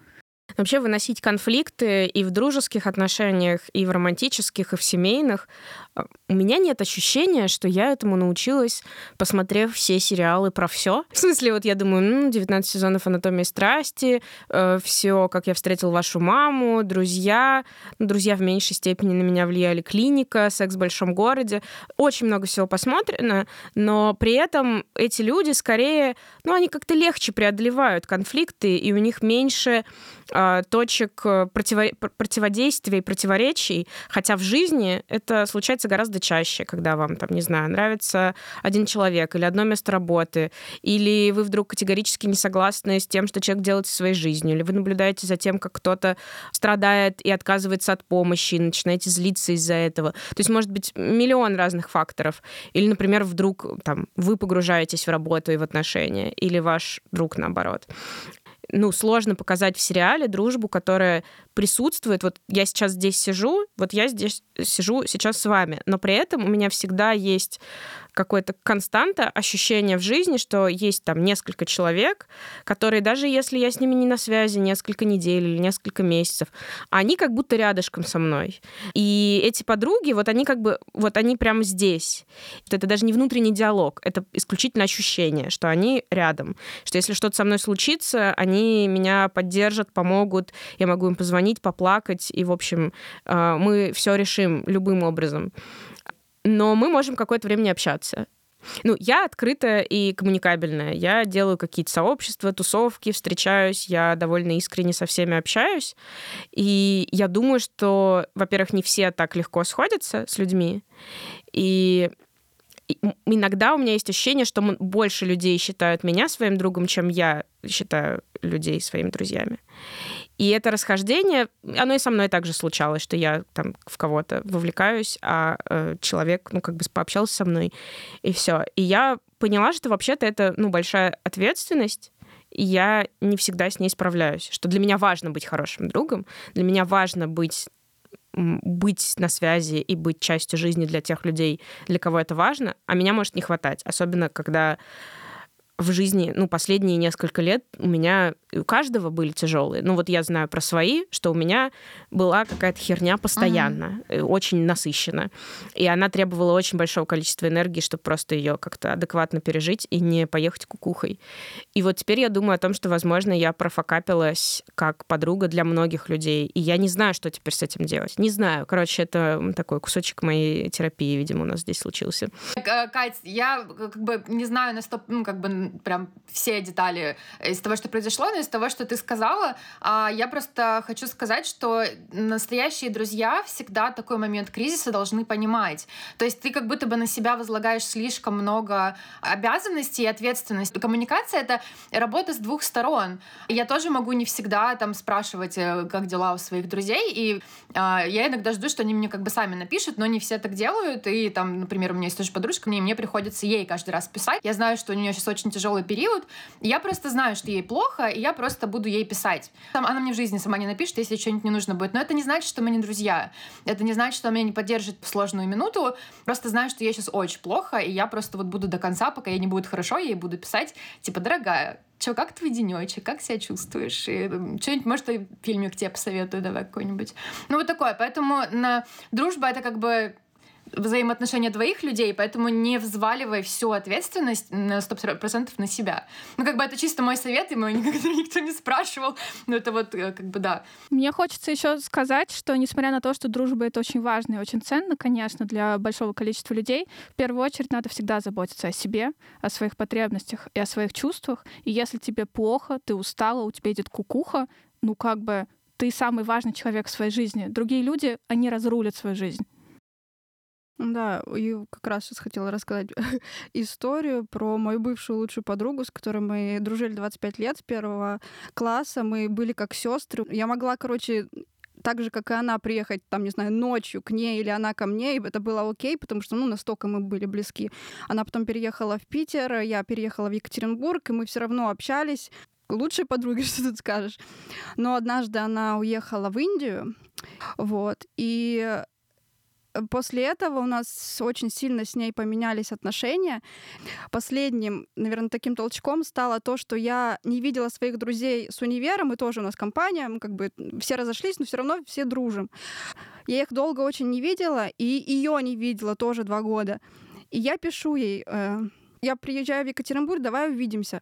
[SPEAKER 1] Вообще выносить конфликты и в дружеских отношениях, и в романтических, и в семейных. А, у меня нет ощущения, что я этому научилась, посмотрев все сериалы про все. В смысле, вот я думаю, ну, 19 сезонов «Анатомии страсти», э, все, как я встретил вашу маму, друзья. Ну, друзья в меньшей степени на меня влияли клиника, секс в большом городе. Очень много всего посмотрено, но при этом эти люди скорее, ну, они как-то легче преодолевают конфликты, и у них меньше точек э, противо противодействия и противоречий, хотя в жизни это случается гораздо чаще, когда вам, там, не знаю, нравится один человек или одно место работы, или вы вдруг категорически не согласны с тем, что человек делает со своей жизнью, или вы наблюдаете за тем, как кто-то страдает и отказывается от помощи, и начинаете злиться из-за этого. То есть может быть миллион разных факторов. Или, например, вдруг там, вы погружаетесь в работу и в отношения, или ваш друг наоборот ну, сложно показать в сериале дружбу, которая присутствует. Вот я сейчас здесь сижу, вот я здесь сижу сейчас с вами, но при этом у меня всегда есть какое-то константа, ощущение в жизни, что есть там несколько человек, которые даже если я с ними не на связи несколько недель или несколько месяцев, они как будто рядышком со мной. И эти подруги, вот они как бы, вот они прямо здесь. Это даже не внутренний диалог, это исключительно ощущение, что они рядом, что если что-то со мной случится, они меня поддержат, помогут, я могу им позвонить, поплакать, и, в общем, э, мы все решим любым образом но мы можем какое-то время не общаться. Ну, я открытая и коммуникабельная. Я делаю какие-то сообщества, тусовки, встречаюсь, я довольно искренне со всеми общаюсь. И я думаю, что, во-первых, не все так легко сходятся с людьми. И иногда у меня есть ощущение, что больше людей считают меня своим другом, чем я считаю людей своими друзьями. И это расхождение, оно и со мной также случалось, что я там в кого-то вовлекаюсь, а э, человек, ну, как бы пообщался со мной, и все. И я поняла, что вообще-то это, ну, большая ответственность, и я не всегда с ней справляюсь. Что для меня важно быть хорошим другом, для меня важно быть быть на связи и быть частью жизни для тех людей, для кого это важно, а меня может не хватать. Особенно, когда в жизни, ну, последние несколько лет у меня у каждого были тяжелые. Ну, вот я знаю про свои, что у меня была какая-то херня постоянно, uh-huh. очень насыщена. И она требовала очень большого количества энергии, чтобы просто ее как-то адекватно пережить и не поехать кукухой. И вот теперь я думаю о том, что, возможно, я профокапилась как подруга для многих людей. И я не знаю, что теперь с этим делать. Не знаю. Короче, это такой кусочек моей терапии, видимо, у нас здесь случился.
[SPEAKER 4] Э, Кать, я как бы не знаю на стоп, ну, как бы прям все детали из того, что произошло, но из того, что ты сказала, а, я просто хочу сказать, что настоящие друзья всегда такой момент кризиса должны понимать. То есть ты как будто бы на себя возлагаешь слишком много обязанностей и ответственности. Коммуникация — это работа с двух сторон. Я тоже могу не всегда там спрашивать, э, как дела у своих друзей, и а, я иногда жду, что они мне как бы сами напишут, но не все так делают, и там, например, у меня есть тоже подружка, мне, мне приходится ей каждый раз писать. Я знаю, что у нее сейчас очень тяжелый период, я просто знаю, что ей плохо, и я просто буду ей писать. Там, она мне в жизни сама не напишет, если что-нибудь не нужно будет. Но это не значит, что мы не друзья. Это не значит, что она меня не поддержит в сложную минуту. Просто знаю, что ей сейчас очень плохо, и я просто вот буду до конца, пока ей не будет хорошо, я ей буду писать, типа, дорогая, Че, как твой денечек, как себя чувствуешь? И что-нибудь, может, фильмик тебе посоветую, давай какой-нибудь. Ну, вот такое. Поэтому на дружба — это как бы взаимоотношения двоих людей, поэтому не взваливай всю ответственность на 100% на себя. Ну, как бы это чисто мой совет, и мой никогда никто не спрашивал. Но это вот э, как бы да.
[SPEAKER 3] Мне хочется еще сказать, что несмотря на то, что дружба — это очень важно и очень ценно, конечно, для большого количества людей, в первую очередь надо всегда заботиться о себе, о своих потребностях и о своих чувствах. И если тебе плохо, ты устала, у тебя идет кукуха, ну как бы ты самый важный человек в своей жизни. Другие люди, они разрулят свою жизнь.
[SPEAKER 2] Да, и как раз сейчас хотела рассказать историю про мою бывшую лучшую подругу, с которой мы дружили 25 лет с первого класса. Мы были как сестры. Я могла, короче, так же, как и она, приехать, там, не знаю, ночью к ней или она ко мне, и это было окей, потому что, ну, настолько мы были близки. Она потом переехала в Питер, я переехала в Екатеринбург, и мы все равно общались. Лучшие подруги, что тут скажешь. Но однажды она уехала в Индию, вот, и после этого у нас очень сильно с ней поменялись отношения. Последним, наверное, таким толчком стало то, что я не видела своих друзей с универом, и тоже у нас компания, мы как бы все разошлись, но все равно все дружим. Я их долго очень не видела, и ее не видела тоже два года. И я пишу ей, э, я приезжаю в Екатеринбург, давай увидимся.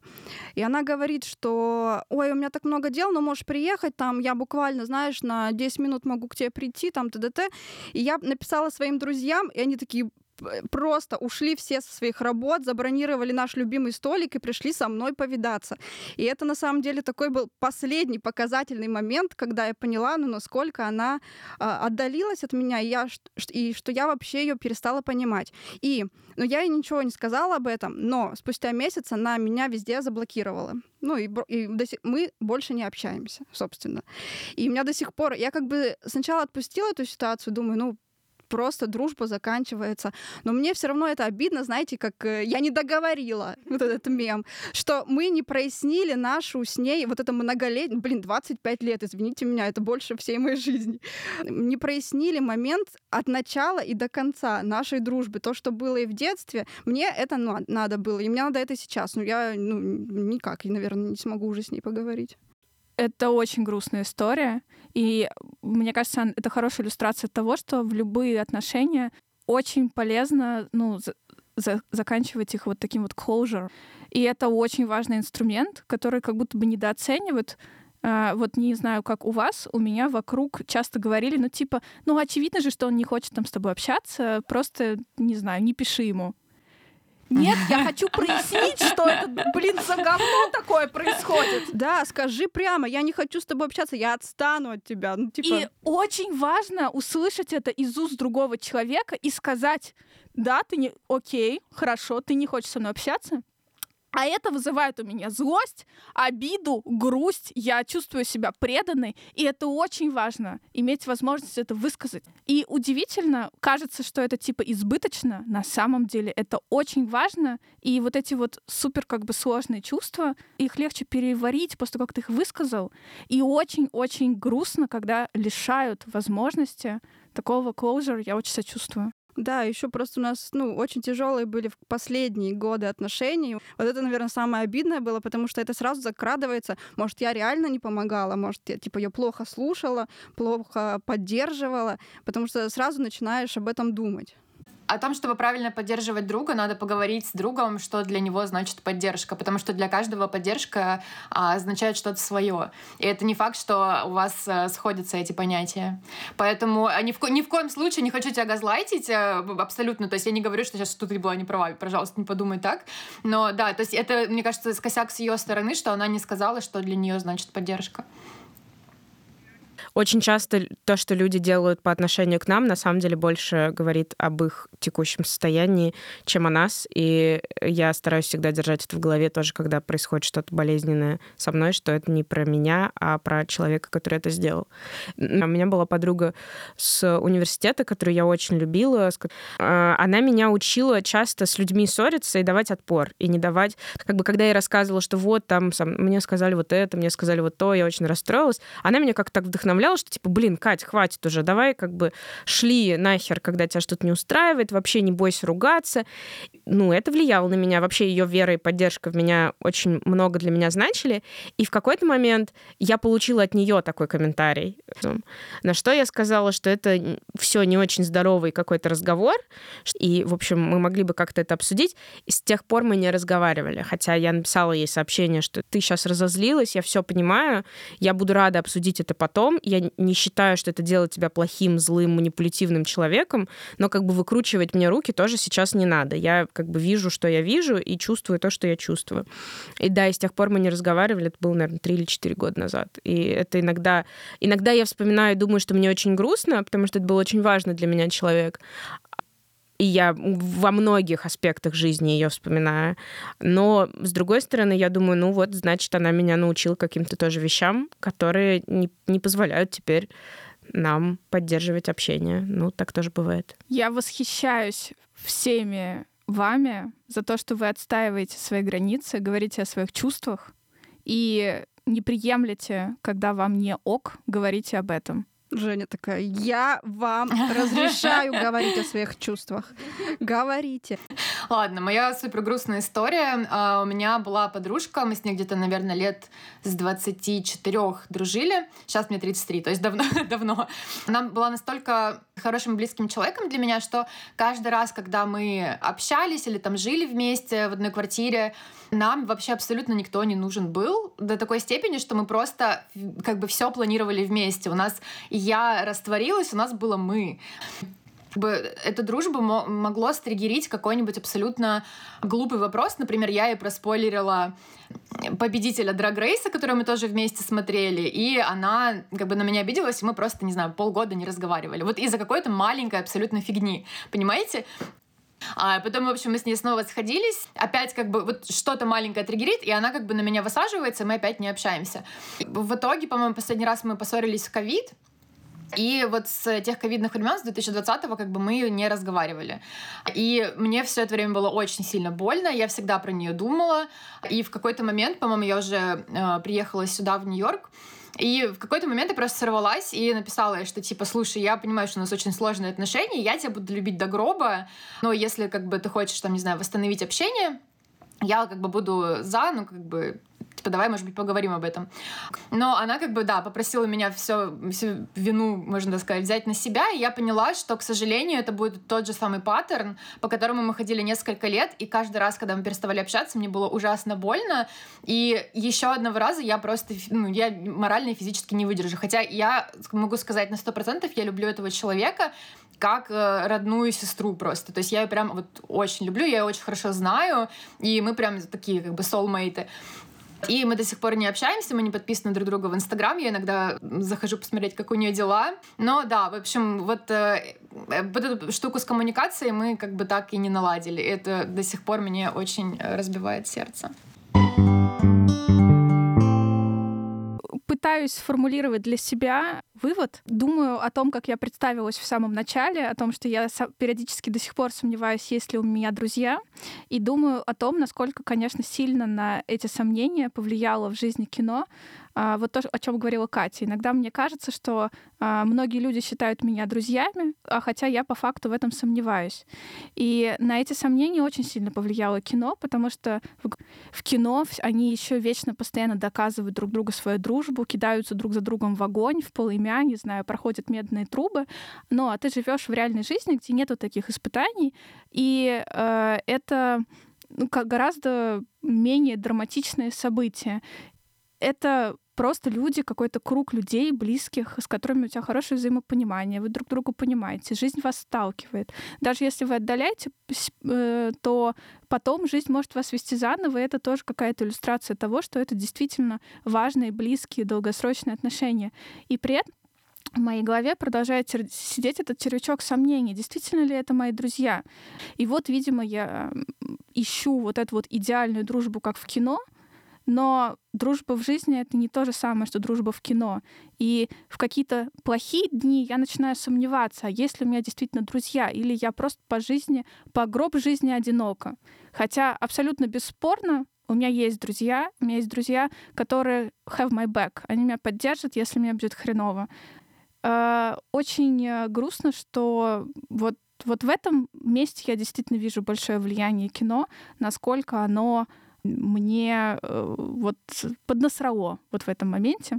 [SPEAKER 2] И она говорит, что, ой, у меня так много дел, но можешь приехать, там, я буквально, знаешь, на 10 минут могу к тебе прийти, там, т.д.т. И я написала своим друзьям, и они такие, просто ушли все со своих работ, забронировали наш любимый столик и пришли со мной повидаться. И это на самом деле такой был последний показательный момент, когда я поняла, ну, насколько она э, отдалилась от меня, и, я, и что я вообще ее перестала понимать. И, ну, я ей ничего не сказала об этом, но спустя месяц она меня везде заблокировала. Ну, и, и до сих, мы больше не общаемся, собственно. И у меня до сих пор... Я как бы сначала отпустила эту ситуацию, думаю, ну, просто дружба заканчивается. Но мне все равно это обидно, знаете, как э, я не договорила, вот этот мем, что мы не прояснили нашу с ней вот это многолетие, блин, 25 лет, извините меня, это больше всей моей жизни, не прояснили момент от начала и до конца нашей дружбы. То, что было и в детстве, мне это ну, надо было, и мне надо это сейчас. Но я ну, никак, наверное, не смогу уже с ней поговорить.
[SPEAKER 3] Это очень грустная история. И мне кажется, это хорошая иллюстрация того, что в любые отношения очень полезно ну, за, за, заканчивать их вот таким вот closure. И это очень важный инструмент, который как будто бы недооценивают. А, вот не знаю, как у вас, у меня вокруг часто говорили, ну типа, ну очевидно же, что он не хочет там с тобой общаться, просто, не знаю, не пиши ему. Нет, я хочу прояснить, что это, блин, за говно такое происходит.
[SPEAKER 2] Да, скажи прямо, я не хочу с тобой общаться, я отстану от тебя. Ну, типа...
[SPEAKER 3] И очень важно услышать это из уст другого человека и сказать, да, ты не... Окей, хорошо, ты не хочешь со мной общаться, А это вызывает у меня злость, обиду, грусть. Я чувствую себя преданной. И это очень важно, иметь возможность это высказать. И удивительно, кажется, что это типа избыточно. На самом деле это очень важно. И вот эти вот супер как бы сложные чувства, их легче переварить после того, как ты их высказал. И очень-очень грустно, когда лишают возможности такого closure. Я очень сочувствую.
[SPEAKER 2] Да, еще просто у нас, ну, очень тяжелые были последние годы отношений. Вот это, наверное, самое обидное было, потому что это сразу закрадывается. Может, я реально не помогала, может, я, типа, ее плохо слушала, плохо поддерживала, потому что сразу начинаешь об этом думать.
[SPEAKER 4] О том, чтобы правильно поддерживать друга, надо поговорить с другом, что для него значит поддержка, потому что для каждого поддержка а, означает что-то свое. И это не факт, что у вас а, сходятся эти понятия. Поэтому а, ни, в, ни в коем случае не хочу тебя газлайтить а, абсолютно. То есть я не говорю, что сейчас что ты была не пожалуйста, не подумай так. Но да, то есть это, мне кажется, косяк с ее стороны, что она не сказала, что для нее значит поддержка.
[SPEAKER 1] Очень часто то, что люди делают по отношению к нам, на самом деле больше говорит об их текущем состоянии, чем о нас. И я стараюсь всегда держать это в голове тоже, когда происходит что-то болезненное со мной, что это не про меня, а про человека, который это сделал. У меня была подруга с университета, которую я очень любила. А, она меня учила часто с людьми ссориться и давать отпор, и не давать... Как бы, когда я рассказывала, что вот там мне сказали вот это, мне сказали вот то, я очень расстроилась, она меня как-то так вдохновляла вдохновляла, что типа, блин, Кать, хватит уже, давай как бы шли нахер, когда тебя что-то не устраивает, вообще не бойся ругаться. Ну, это влияло на меня. Вообще ее вера и поддержка в меня очень много для меня значили. И в какой-то момент я получила от нее такой комментарий, на что я сказала, что это все не очень здоровый какой-то разговор, и, в общем, мы могли бы как-то это обсудить. И с тех пор мы не разговаривали. Хотя я написала ей сообщение, что ты сейчас разозлилась, я все понимаю, я буду рада обсудить это потом, я не считаю, что это делает тебя плохим, злым, манипулятивным человеком, но как бы выкручивать мне руки тоже сейчас не надо. Я как бы вижу, что я вижу, и чувствую то, что я чувствую. И да, и с тех пор мы не разговаривали, это было, наверное, три или четыре года назад. И это иногда... Иногда я вспоминаю и думаю, что мне очень грустно, потому что это был очень важный для меня человек и я во многих аспектах жизни ее вспоминаю. Но, с другой стороны, я думаю, ну вот, значит, она меня научила каким-то тоже вещам, которые не, не позволяют теперь нам поддерживать общение. Ну, так тоже бывает.
[SPEAKER 3] Я восхищаюсь всеми вами за то, что вы отстаиваете свои границы, говорите о своих чувствах и не приемлете, когда вам не ок, говорите об этом.
[SPEAKER 2] Женя такая, я вам разрешаю говорить о своих чувствах. Говорите.
[SPEAKER 4] Ладно, моя супер грустная история. А, у меня была подружка, мы с ней где-то, наверное, лет с 24 дружили. Сейчас мне 33, то есть давно. давно. Она была настолько хорошим близким человеком для меня, что каждый раз, когда мы общались или там жили вместе в одной квартире, нам вообще абсолютно никто не нужен был до такой степени, что мы просто как бы все планировали вместе. У нас я растворилась, у нас было мы эта дружба могло стригерить какой-нибудь абсолютно глупый вопрос. Например, я ей проспойлерила победителя Драг Рейса, который мы тоже вместе смотрели, и она как бы на меня обиделась, и мы просто, не знаю, полгода не разговаривали. Вот из-за какой-то маленькой абсолютно фигни, понимаете? А потом, в общем, мы с ней снова сходились. Опять как бы вот что-то маленькое триггерит, и она как бы на меня высаживается, и мы опять не общаемся. В итоге, по-моему, последний раз мы поссорились в ковид, и вот с тех ковидных времен, с 2020-го, как бы мы не разговаривали. И мне все это время было очень сильно больно, я всегда про нее думала. И в какой-то момент, по-моему, я уже э, приехала сюда, в Нью-Йорк, и в какой-то момент я просто сорвалась и написала что типа, слушай, я понимаю, что у нас очень сложные отношения, я тебя буду любить до гроба, но если как бы ты хочешь, там, не знаю, восстановить общение, я как бы буду за, ну как бы типа, давай, может быть, поговорим об этом. Но она как бы, да, попросила меня все, всю вину, можно так сказать, взять на себя, и я поняла, что, к сожалению, это будет тот же самый паттерн, по которому мы ходили несколько лет, и каждый раз, когда мы переставали общаться, мне было ужасно больно, и еще одного раза я просто, ну, я морально и физически не выдержу. Хотя я могу сказать на сто процентов, я люблю этого человека, как э, родную сестру просто. То есть я ее прям вот очень люблю, я ее очень хорошо знаю, и мы прям такие как бы soulmate. И мы до сих пор не общаемся, мы не подписаны друг друга в Инстаграм. Я иногда захожу посмотреть, как у нее дела. Но да, в общем, вот э, э, вот эту штуку с коммуникацией мы как бы так и не наладили. Это до сих пор мне очень э, разбивает сердце.
[SPEAKER 3] Пытаюсь сформулировать для себя вывод. Думаю о том, как я представилась в самом начале, о том, что я периодически до сих пор сомневаюсь, есть ли у меня друзья, и думаю о том, насколько, конечно, сильно на эти сомнения повлияло в жизни кино, вот то, о чем говорила Катя. Иногда мне кажется, что а, многие люди считают меня друзьями, а хотя я по факту в этом сомневаюсь. И на эти сомнения очень сильно повлияло кино, потому что в, кино они еще вечно постоянно доказывают друг другу свою дружбу, кидаются друг за другом в огонь, в полымя, не знаю, проходят медные трубы. Но а ты живешь в реальной жизни, где нету таких испытаний, и э, это ну, как гораздо менее драматичное событие. Это просто люди, какой-то круг людей, близких, с которыми у тебя хорошее взаимопонимание, вы друг друга понимаете, жизнь вас сталкивает. Даже если вы отдаляете, э, то потом жизнь может вас вести заново, и это тоже какая-то иллюстрация того, что это действительно важные, близкие, долгосрочные отношения. И при этом в моей голове продолжает сидеть этот червячок сомнений, действительно ли это мои друзья. И вот, видимо, я ищу вот эту вот идеальную дружбу, как в кино — но дружба в жизни — это не то же самое, что дружба в кино. И в какие-то плохие дни я начинаю сомневаться, а есть ли у меня действительно друзья, или я просто по жизни, по гроб жизни одинока. Хотя абсолютно бесспорно, у меня есть друзья, у меня есть друзья, которые have my back. Они меня поддержат, если мне будет хреново. А, очень э, грустно, что вот, вот в этом месте я действительно вижу большое влияние кино, насколько оно мне э, вот поднасрало вот в этом моменте.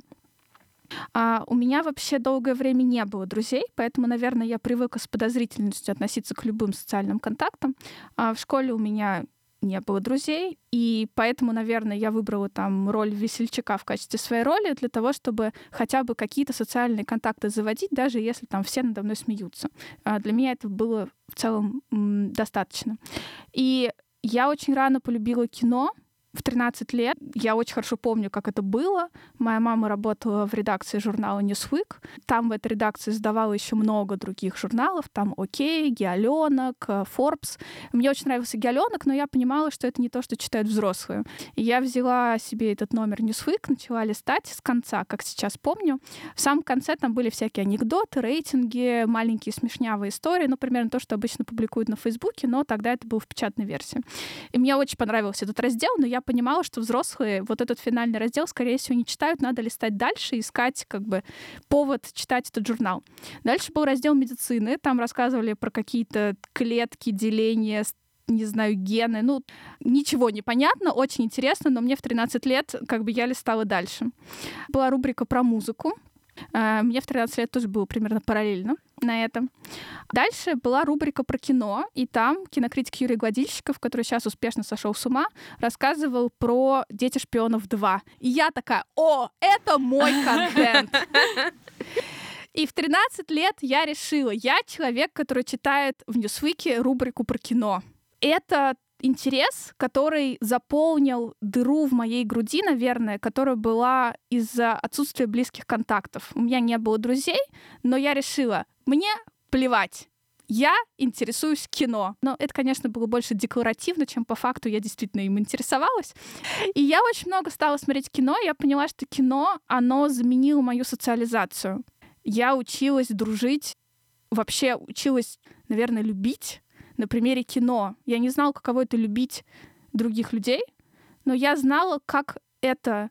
[SPEAKER 3] А у меня вообще долгое время не было друзей, поэтому, наверное, я привыкла с подозрительностью относиться к любым социальным контактам. А в школе у меня не было друзей, и поэтому, наверное, я выбрала там роль весельчака в качестве своей роли для того, чтобы хотя бы какие-то социальные контакты заводить, даже если там все надо мной смеются. А для меня это было в целом достаточно. И я очень рано полюбила кино, в 13 лет. Я очень хорошо помню, как это было. Моя мама работала в редакции журнала Newsweek. Там в этой редакции издавала еще много других журналов. Там «Окей», «Геоленок», «Forbes». Мне очень нравился «Геоленок», но я понимала, что это не то, что читают взрослые. И я взяла себе этот номер Newsweek, начала листать с конца, как сейчас помню. В самом конце там были всякие анекдоты, рейтинги, маленькие смешнявые истории. Ну, примерно то, что обычно публикуют на Фейсбуке, но тогда это было в печатной версии. И мне очень понравился этот раздел, но я понимала, что взрослые вот этот финальный раздел, скорее всего, не читают, надо листать дальше, искать как бы повод читать этот журнал. Дальше был раздел медицины, там рассказывали про какие-то клетки, деления, не знаю, гены. Ну, ничего не понятно, очень интересно, но мне в 13 лет как бы я листала дальше. Была рубрика про музыку. Э, мне в 13 лет тоже было примерно параллельно на этом. Дальше была рубрика про кино, и там кинокритик Юрий Гладильщиков, который сейчас успешно сошел с ума, рассказывал про «Дети шпионов 2». И я такая, о, это мой контент! И в 13 лет я решила, я человек, который читает в Ньюсвике рубрику про кино. Это интерес, который заполнил дыру в моей груди, наверное, которая была из-за отсутствия близких контактов. У меня не было друзей, но я решила, мне плевать. Я интересуюсь кино. Но это, конечно, было больше декларативно, чем по факту я действительно им интересовалась. И я очень много стала смотреть кино, и я поняла, что кино, оно заменило мою социализацию. Я училась дружить, вообще училась, наверное, любить на примере кино. Я не знала, каково это любить других людей, но я знала, как это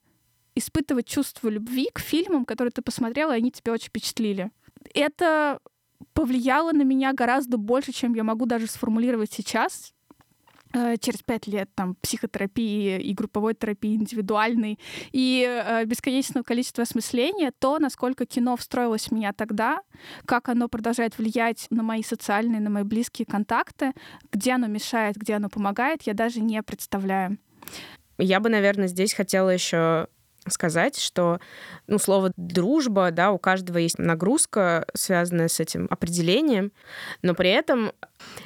[SPEAKER 3] испытывать чувство любви к фильмам, которые ты посмотрела, и они тебя очень впечатлили. Это повлияло на меня гораздо больше, чем я могу даже сформулировать сейчас. Э, через пять лет там психотерапии и групповой терапии индивидуальной и э, бесконечного количества осмысления, то, насколько кино встроилось в меня тогда, как оно продолжает влиять на мои социальные, на мои близкие контакты, где оно мешает, где оно помогает, я даже не представляю.
[SPEAKER 1] Я бы, наверное, здесь хотела еще сказать, что, ну, слово «дружба», да, у каждого есть нагрузка, связанная с этим определением, но при этом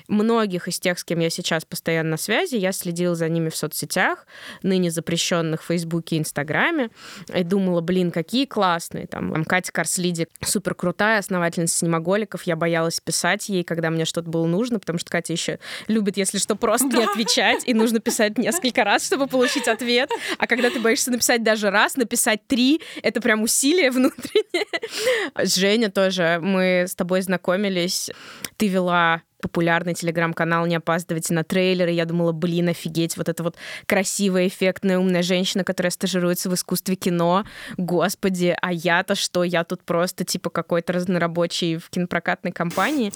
[SPEAKER 1] многих из тех, с кем я сейчас постоянно на связи, я следила за ними в соцсетях, ныне запрещенных в Фейсбуке и Инстаграме, и думала, блин, какие классные. Там, там Катя Карслиди супер крутая, основательница синемоголиков. Я боялась писать ей, когда мне что-то было нужно, потому что Катя еще любит, если что, просто не отвечать, и нужно писать несколько раз, чтобы получить ответ. А когда ты боишься написать даже раз, написать три, это прям усилие внутреннее. Женя тоже, мы с тобой знакомились, ты вела популярный телеграм-канал «Не опаздывайте на трейлеры». Я думала, блин, офигеть, вот эта вот красивая, эффектная, умная женщина, которая стажируется в искусстве кино. Господи, а я-то что? Я тут просто типа какой-то разнорабочий в кинопрокатной компании.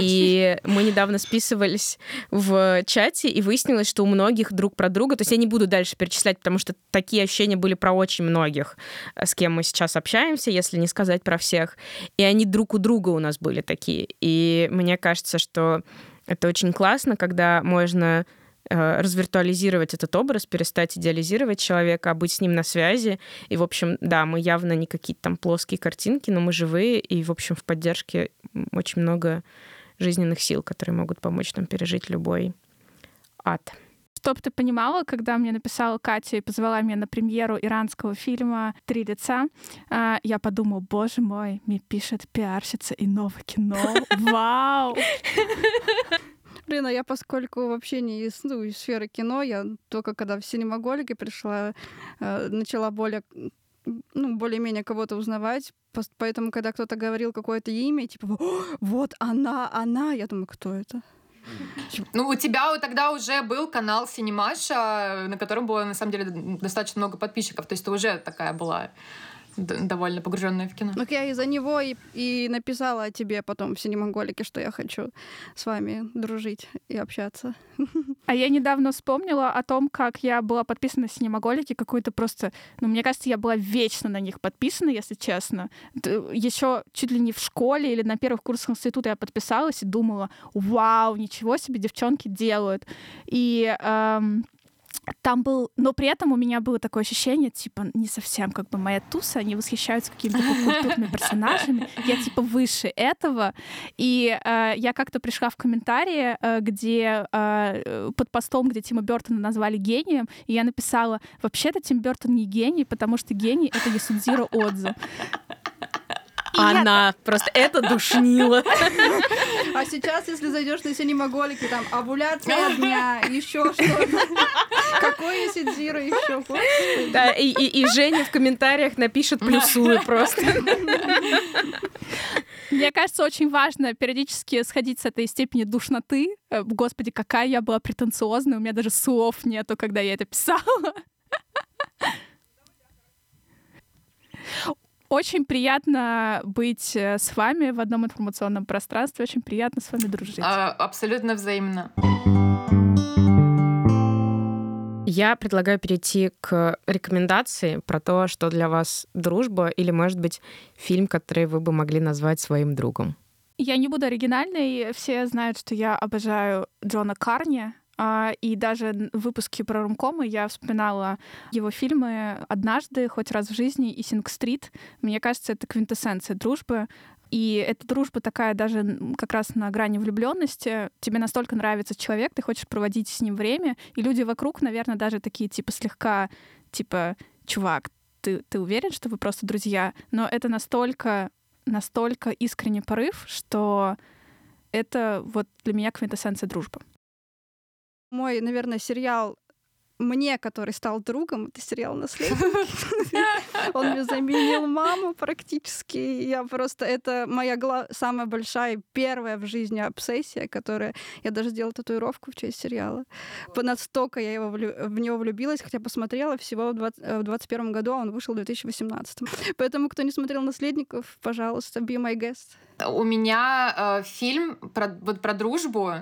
[SPEAKER 1] И мы недавно списывались в чате, и выяснилось, что у многих друг про друга, то есть я не буду дальше перечислять, потому что такие ощущения были про очень многих, с кем мы сейчас общаемся, если не сказать про всех. И они друг у друга у нас были такие. И мне кажется, что что это очень классно, когда можно э, развиртуализировать этот образ, перестать идеализировать человека, а быть с ним на связи. И, в общем, да, мы явно не какие-то там плоские картинки, но мы живые, и, в общем, в поддержке очень много жизненных сил, которые могут помочь нам пережить любой ад.
[SPEAKER 3] Чтоб ты понимала, когда мне написала Катя и позвала меня на премьеру иранского фильма «Три лица», а, я подумала, боже мой, мне пишет пиарщица иного кино. Вау!
[SPEAKER 2] Блин, а я поскольку вообще не из, ну, из сферы кино, я только когда в синемаголике пришла, э, начала более ну, более-менее кого-то узнавать, поэтому, когда кто-то говорил какое-то имя, типа, вот она, она, я думаю, кто это?
[SPEAKER 4] Ну, у тебя тогда уже был канал Синемаша, на котором было, на самом деле, достаточно много подписчиков. То есть ты уже такая была довольно погруженная в кино.
[SPEAKER 2] Так я из-за него и, и написала тебе потом в Синемонголике, что я хочу с вами дружить и общаться.
[SPEAKER 3] А я недавно вспомнила о том, как я была подписана на Синемоголики, какой-то просто... Ну, мне кажется, я была вечно на них подписана, если честно. Еще чуть ли не в школе или на первых курсах института я подписалась и думала, вау, ничего себе девчонки делают. И эм, там был, но при этом у меня было такое ощущение, типа, не совсем как бы моя туса, они восхищаются какими-то культурными персонажами, я типа выше этого, и э, я как-то пришла в комментарии, э, где э, под постом, где Тима Бертона назвали гением, и я написала, вообще-то Тим Бертон не гений, потому что гений — это Ясудзиро Отзу.
[SPEAKER 1] Она просто это душнила.
[SPEAKER 2] А сейчас, если зайдешь на синемоголики, там овуляция дня, еще что-то. Какое сидзира еще?
[SPEAKER 1] Да, и, и, и Женя в комментариях напишет плюсую просто.
[SPEAKER 3] Мне кажется, очень важно периодически сходить с этой степени душноты. Э, господи, какая я была претенциозная, у меня даже слов нету, когда я это писала. Очень приятно быть э, с вами в одном информационном пространстве. Очень приятно с вами дружить.
[SPEAKER 4] А, абсолютно взаимно.
[SPEAKER 1] Я предлагаю перейти к рекомендации про то, что для вас дружба или, может быть, фильм, который вы бы могли назвать своим другом.
[SPEAKER 3] Я не буду оригинальной. Все знают, что я обожаю Джона Карни. А, и даже в выпуске про Румкомы я вспоминала его фильмы «Однажды», «Хоть раз в жизни» и «Синг-стрит». Мне кажется, это квинтэссенция дружбы. И эта дружба такая даже как раз на грани влюбленности. Тебе настолько нравится человек, ты хочешь проводить с ним время, и люди вокруг, наверное, даже такие типа слегка, типа, чувак, ты, ты уверен, что вы просто друзья? Но это настолько, настолько искренний порыв, что это вот для меня квинтэссенция дружбы.
[SPEAKER 2] Мой, наверное, сериал мне, который стал другом, это сериал «Наследники». Он мне заменил маму практически. Я просто... Это моя самая большая, первая в жизни обсессия, которая... Я даже сделала татуировку в честь сериала. Настолько я его в него влюбилась, хотя посмотрела всего в 2021 году, а он вышел в 2018. Поэтому, кто не смотрел «Наследников», пожалуйста, be my guest.
[SPEAKER 4] У меня э, фильм про, вот, про дружбу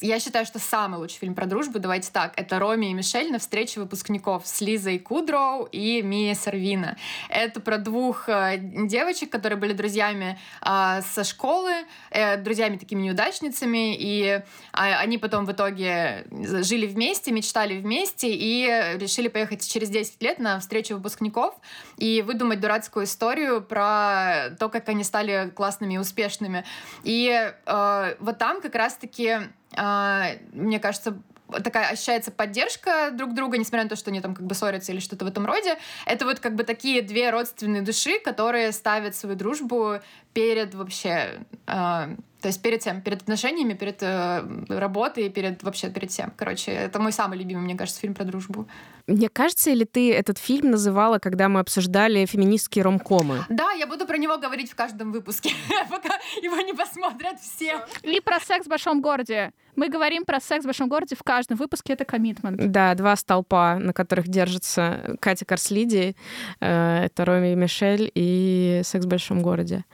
[SPEAKER 4] я считаю, что самый лучший фильм про дружбу, давайте так, это Роми и Мишель на встрече выпускников с Лизой Кудроу и Мия Сарвина. Это про двух э, девочек, которые были друзьями э, со школы, э, друзьями такими неудачницами, и э, они потом в итоге жили вместе, мечтали вместе и решили поехать через 10 лет на встречу выпускников и выдумать дурацкую историю про то, как они стали классными успешными. И э, вот там как раз-таки а, мне кажется, такая ощущается поддержка друг друга, несмотря на то, что они там как бы ссорятся или что-то в этом роде. Это вот как бы такие две родственные души, которые ставят свою дружбу перед вообще э, то есть перед тем, перед отношениями, перед э, работой, перед вообще перед всем. Короче, это мой самый любимый, мне кажется, фильм про дружбу.
[SPEAKER 1] Мне кажется, или ты этот фильм называла, когда мы обсуждали феминистские ромкомы?
[SPEAKER 4] Да, я буду про него говорить в каждом выпуске, пока его не посмотрят все.
[SPEAKER 3] Или про секс в большом городе. Мы говорим про секс в большом городе в каждом выпуске, это коммитмент.
[SPEAKER 1] Да, два столпа, на которых держится Катя Корслиди, э, это Роми и Мишель и секс в большом городе.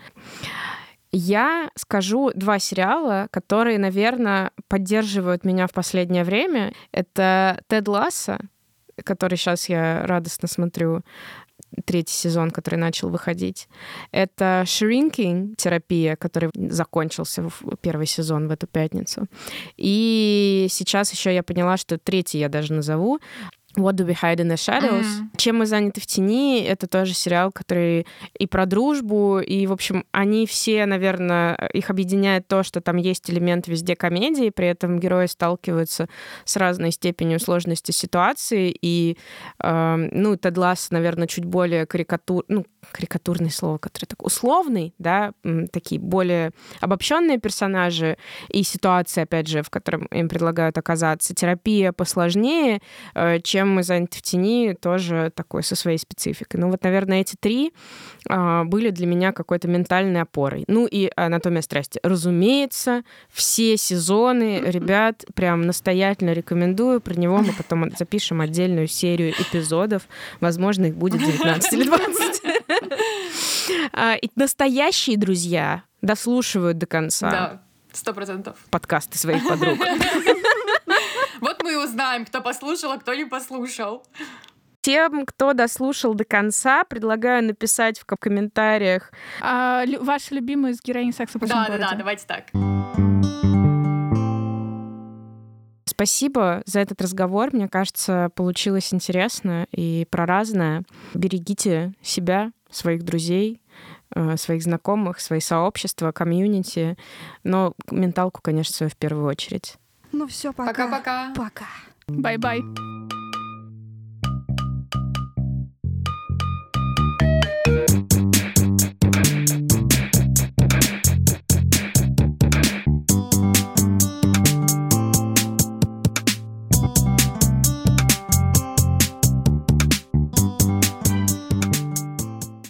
[SPEAKER 1] Я скажу два сериала, которые, наверное, поддерживают меня в последнее время. Это «Тед Ласса», который сейчас я радостно смотрю, третий сезон, который начал выходить. Это Shrinking терапия, который закончился в первый сезон в эту пятницу. И сейчас еще я поняла, что третий я даже назову. What Do We Hide in the Shadows? Mm. Чем мы заняты в тени? Это тоже сериал, который и про дружбу, и, в общем, они все, наверное, их объединяет то, что там есть элемент везде комедии, при этом герои сталкиваются с разной степенью сложности ситуации, и, э, ну, Тед Ласс, наверное, чуть более карикатур, ну, карикатурное слово, которое так условный, да, такие более обобщенные персонажи и ситуации, опять же, в котором им предлагают оказаться. Терапия посложнее, э, чем мы заняты в тени, тоже такой со своей спецификой. Ну вот, наверное, эти три а, были для меня какой-то ментальной опорой. Ну и «Анатомия страсти». Разумеется, все сезоны, ребят, прям настоятельно рекомендую. Про него мы потом запишем отдельную серию эпизодов. Возможно, их будет 19 или 20. А, и настоящие друзья дослушивают до конца.
[SPEAKER 4] Да, сто процентов.
[SPEAKER 1] Подкасты своих подруг.
[SPEAKER 4] Узнаем, кто послушал, а кто не послушал.
[SPEAKER 1] Тем, кто дослушал до конца, предлагаю написать в комментариях.
[SPEAKER 3] А, лю- ваши любимые из героинь секса в
[SPEAKER 4] Да, да, да, давайте так.
[SPEAKER 1] Спасибо за этот разговор. Мне кажется, получилось интересно и про разное. Берегите себя, своих друзей, э, своих знакомых, свои сообщества, комьюнити, но менталку, конечно, свою в первую очередь.
[SPEAKER 2] Ну все, пока.
[SPEAKER 4] Пока-пока.
[SPEAKER 2] Пока.
[SPEAKER 3] Bye-bye.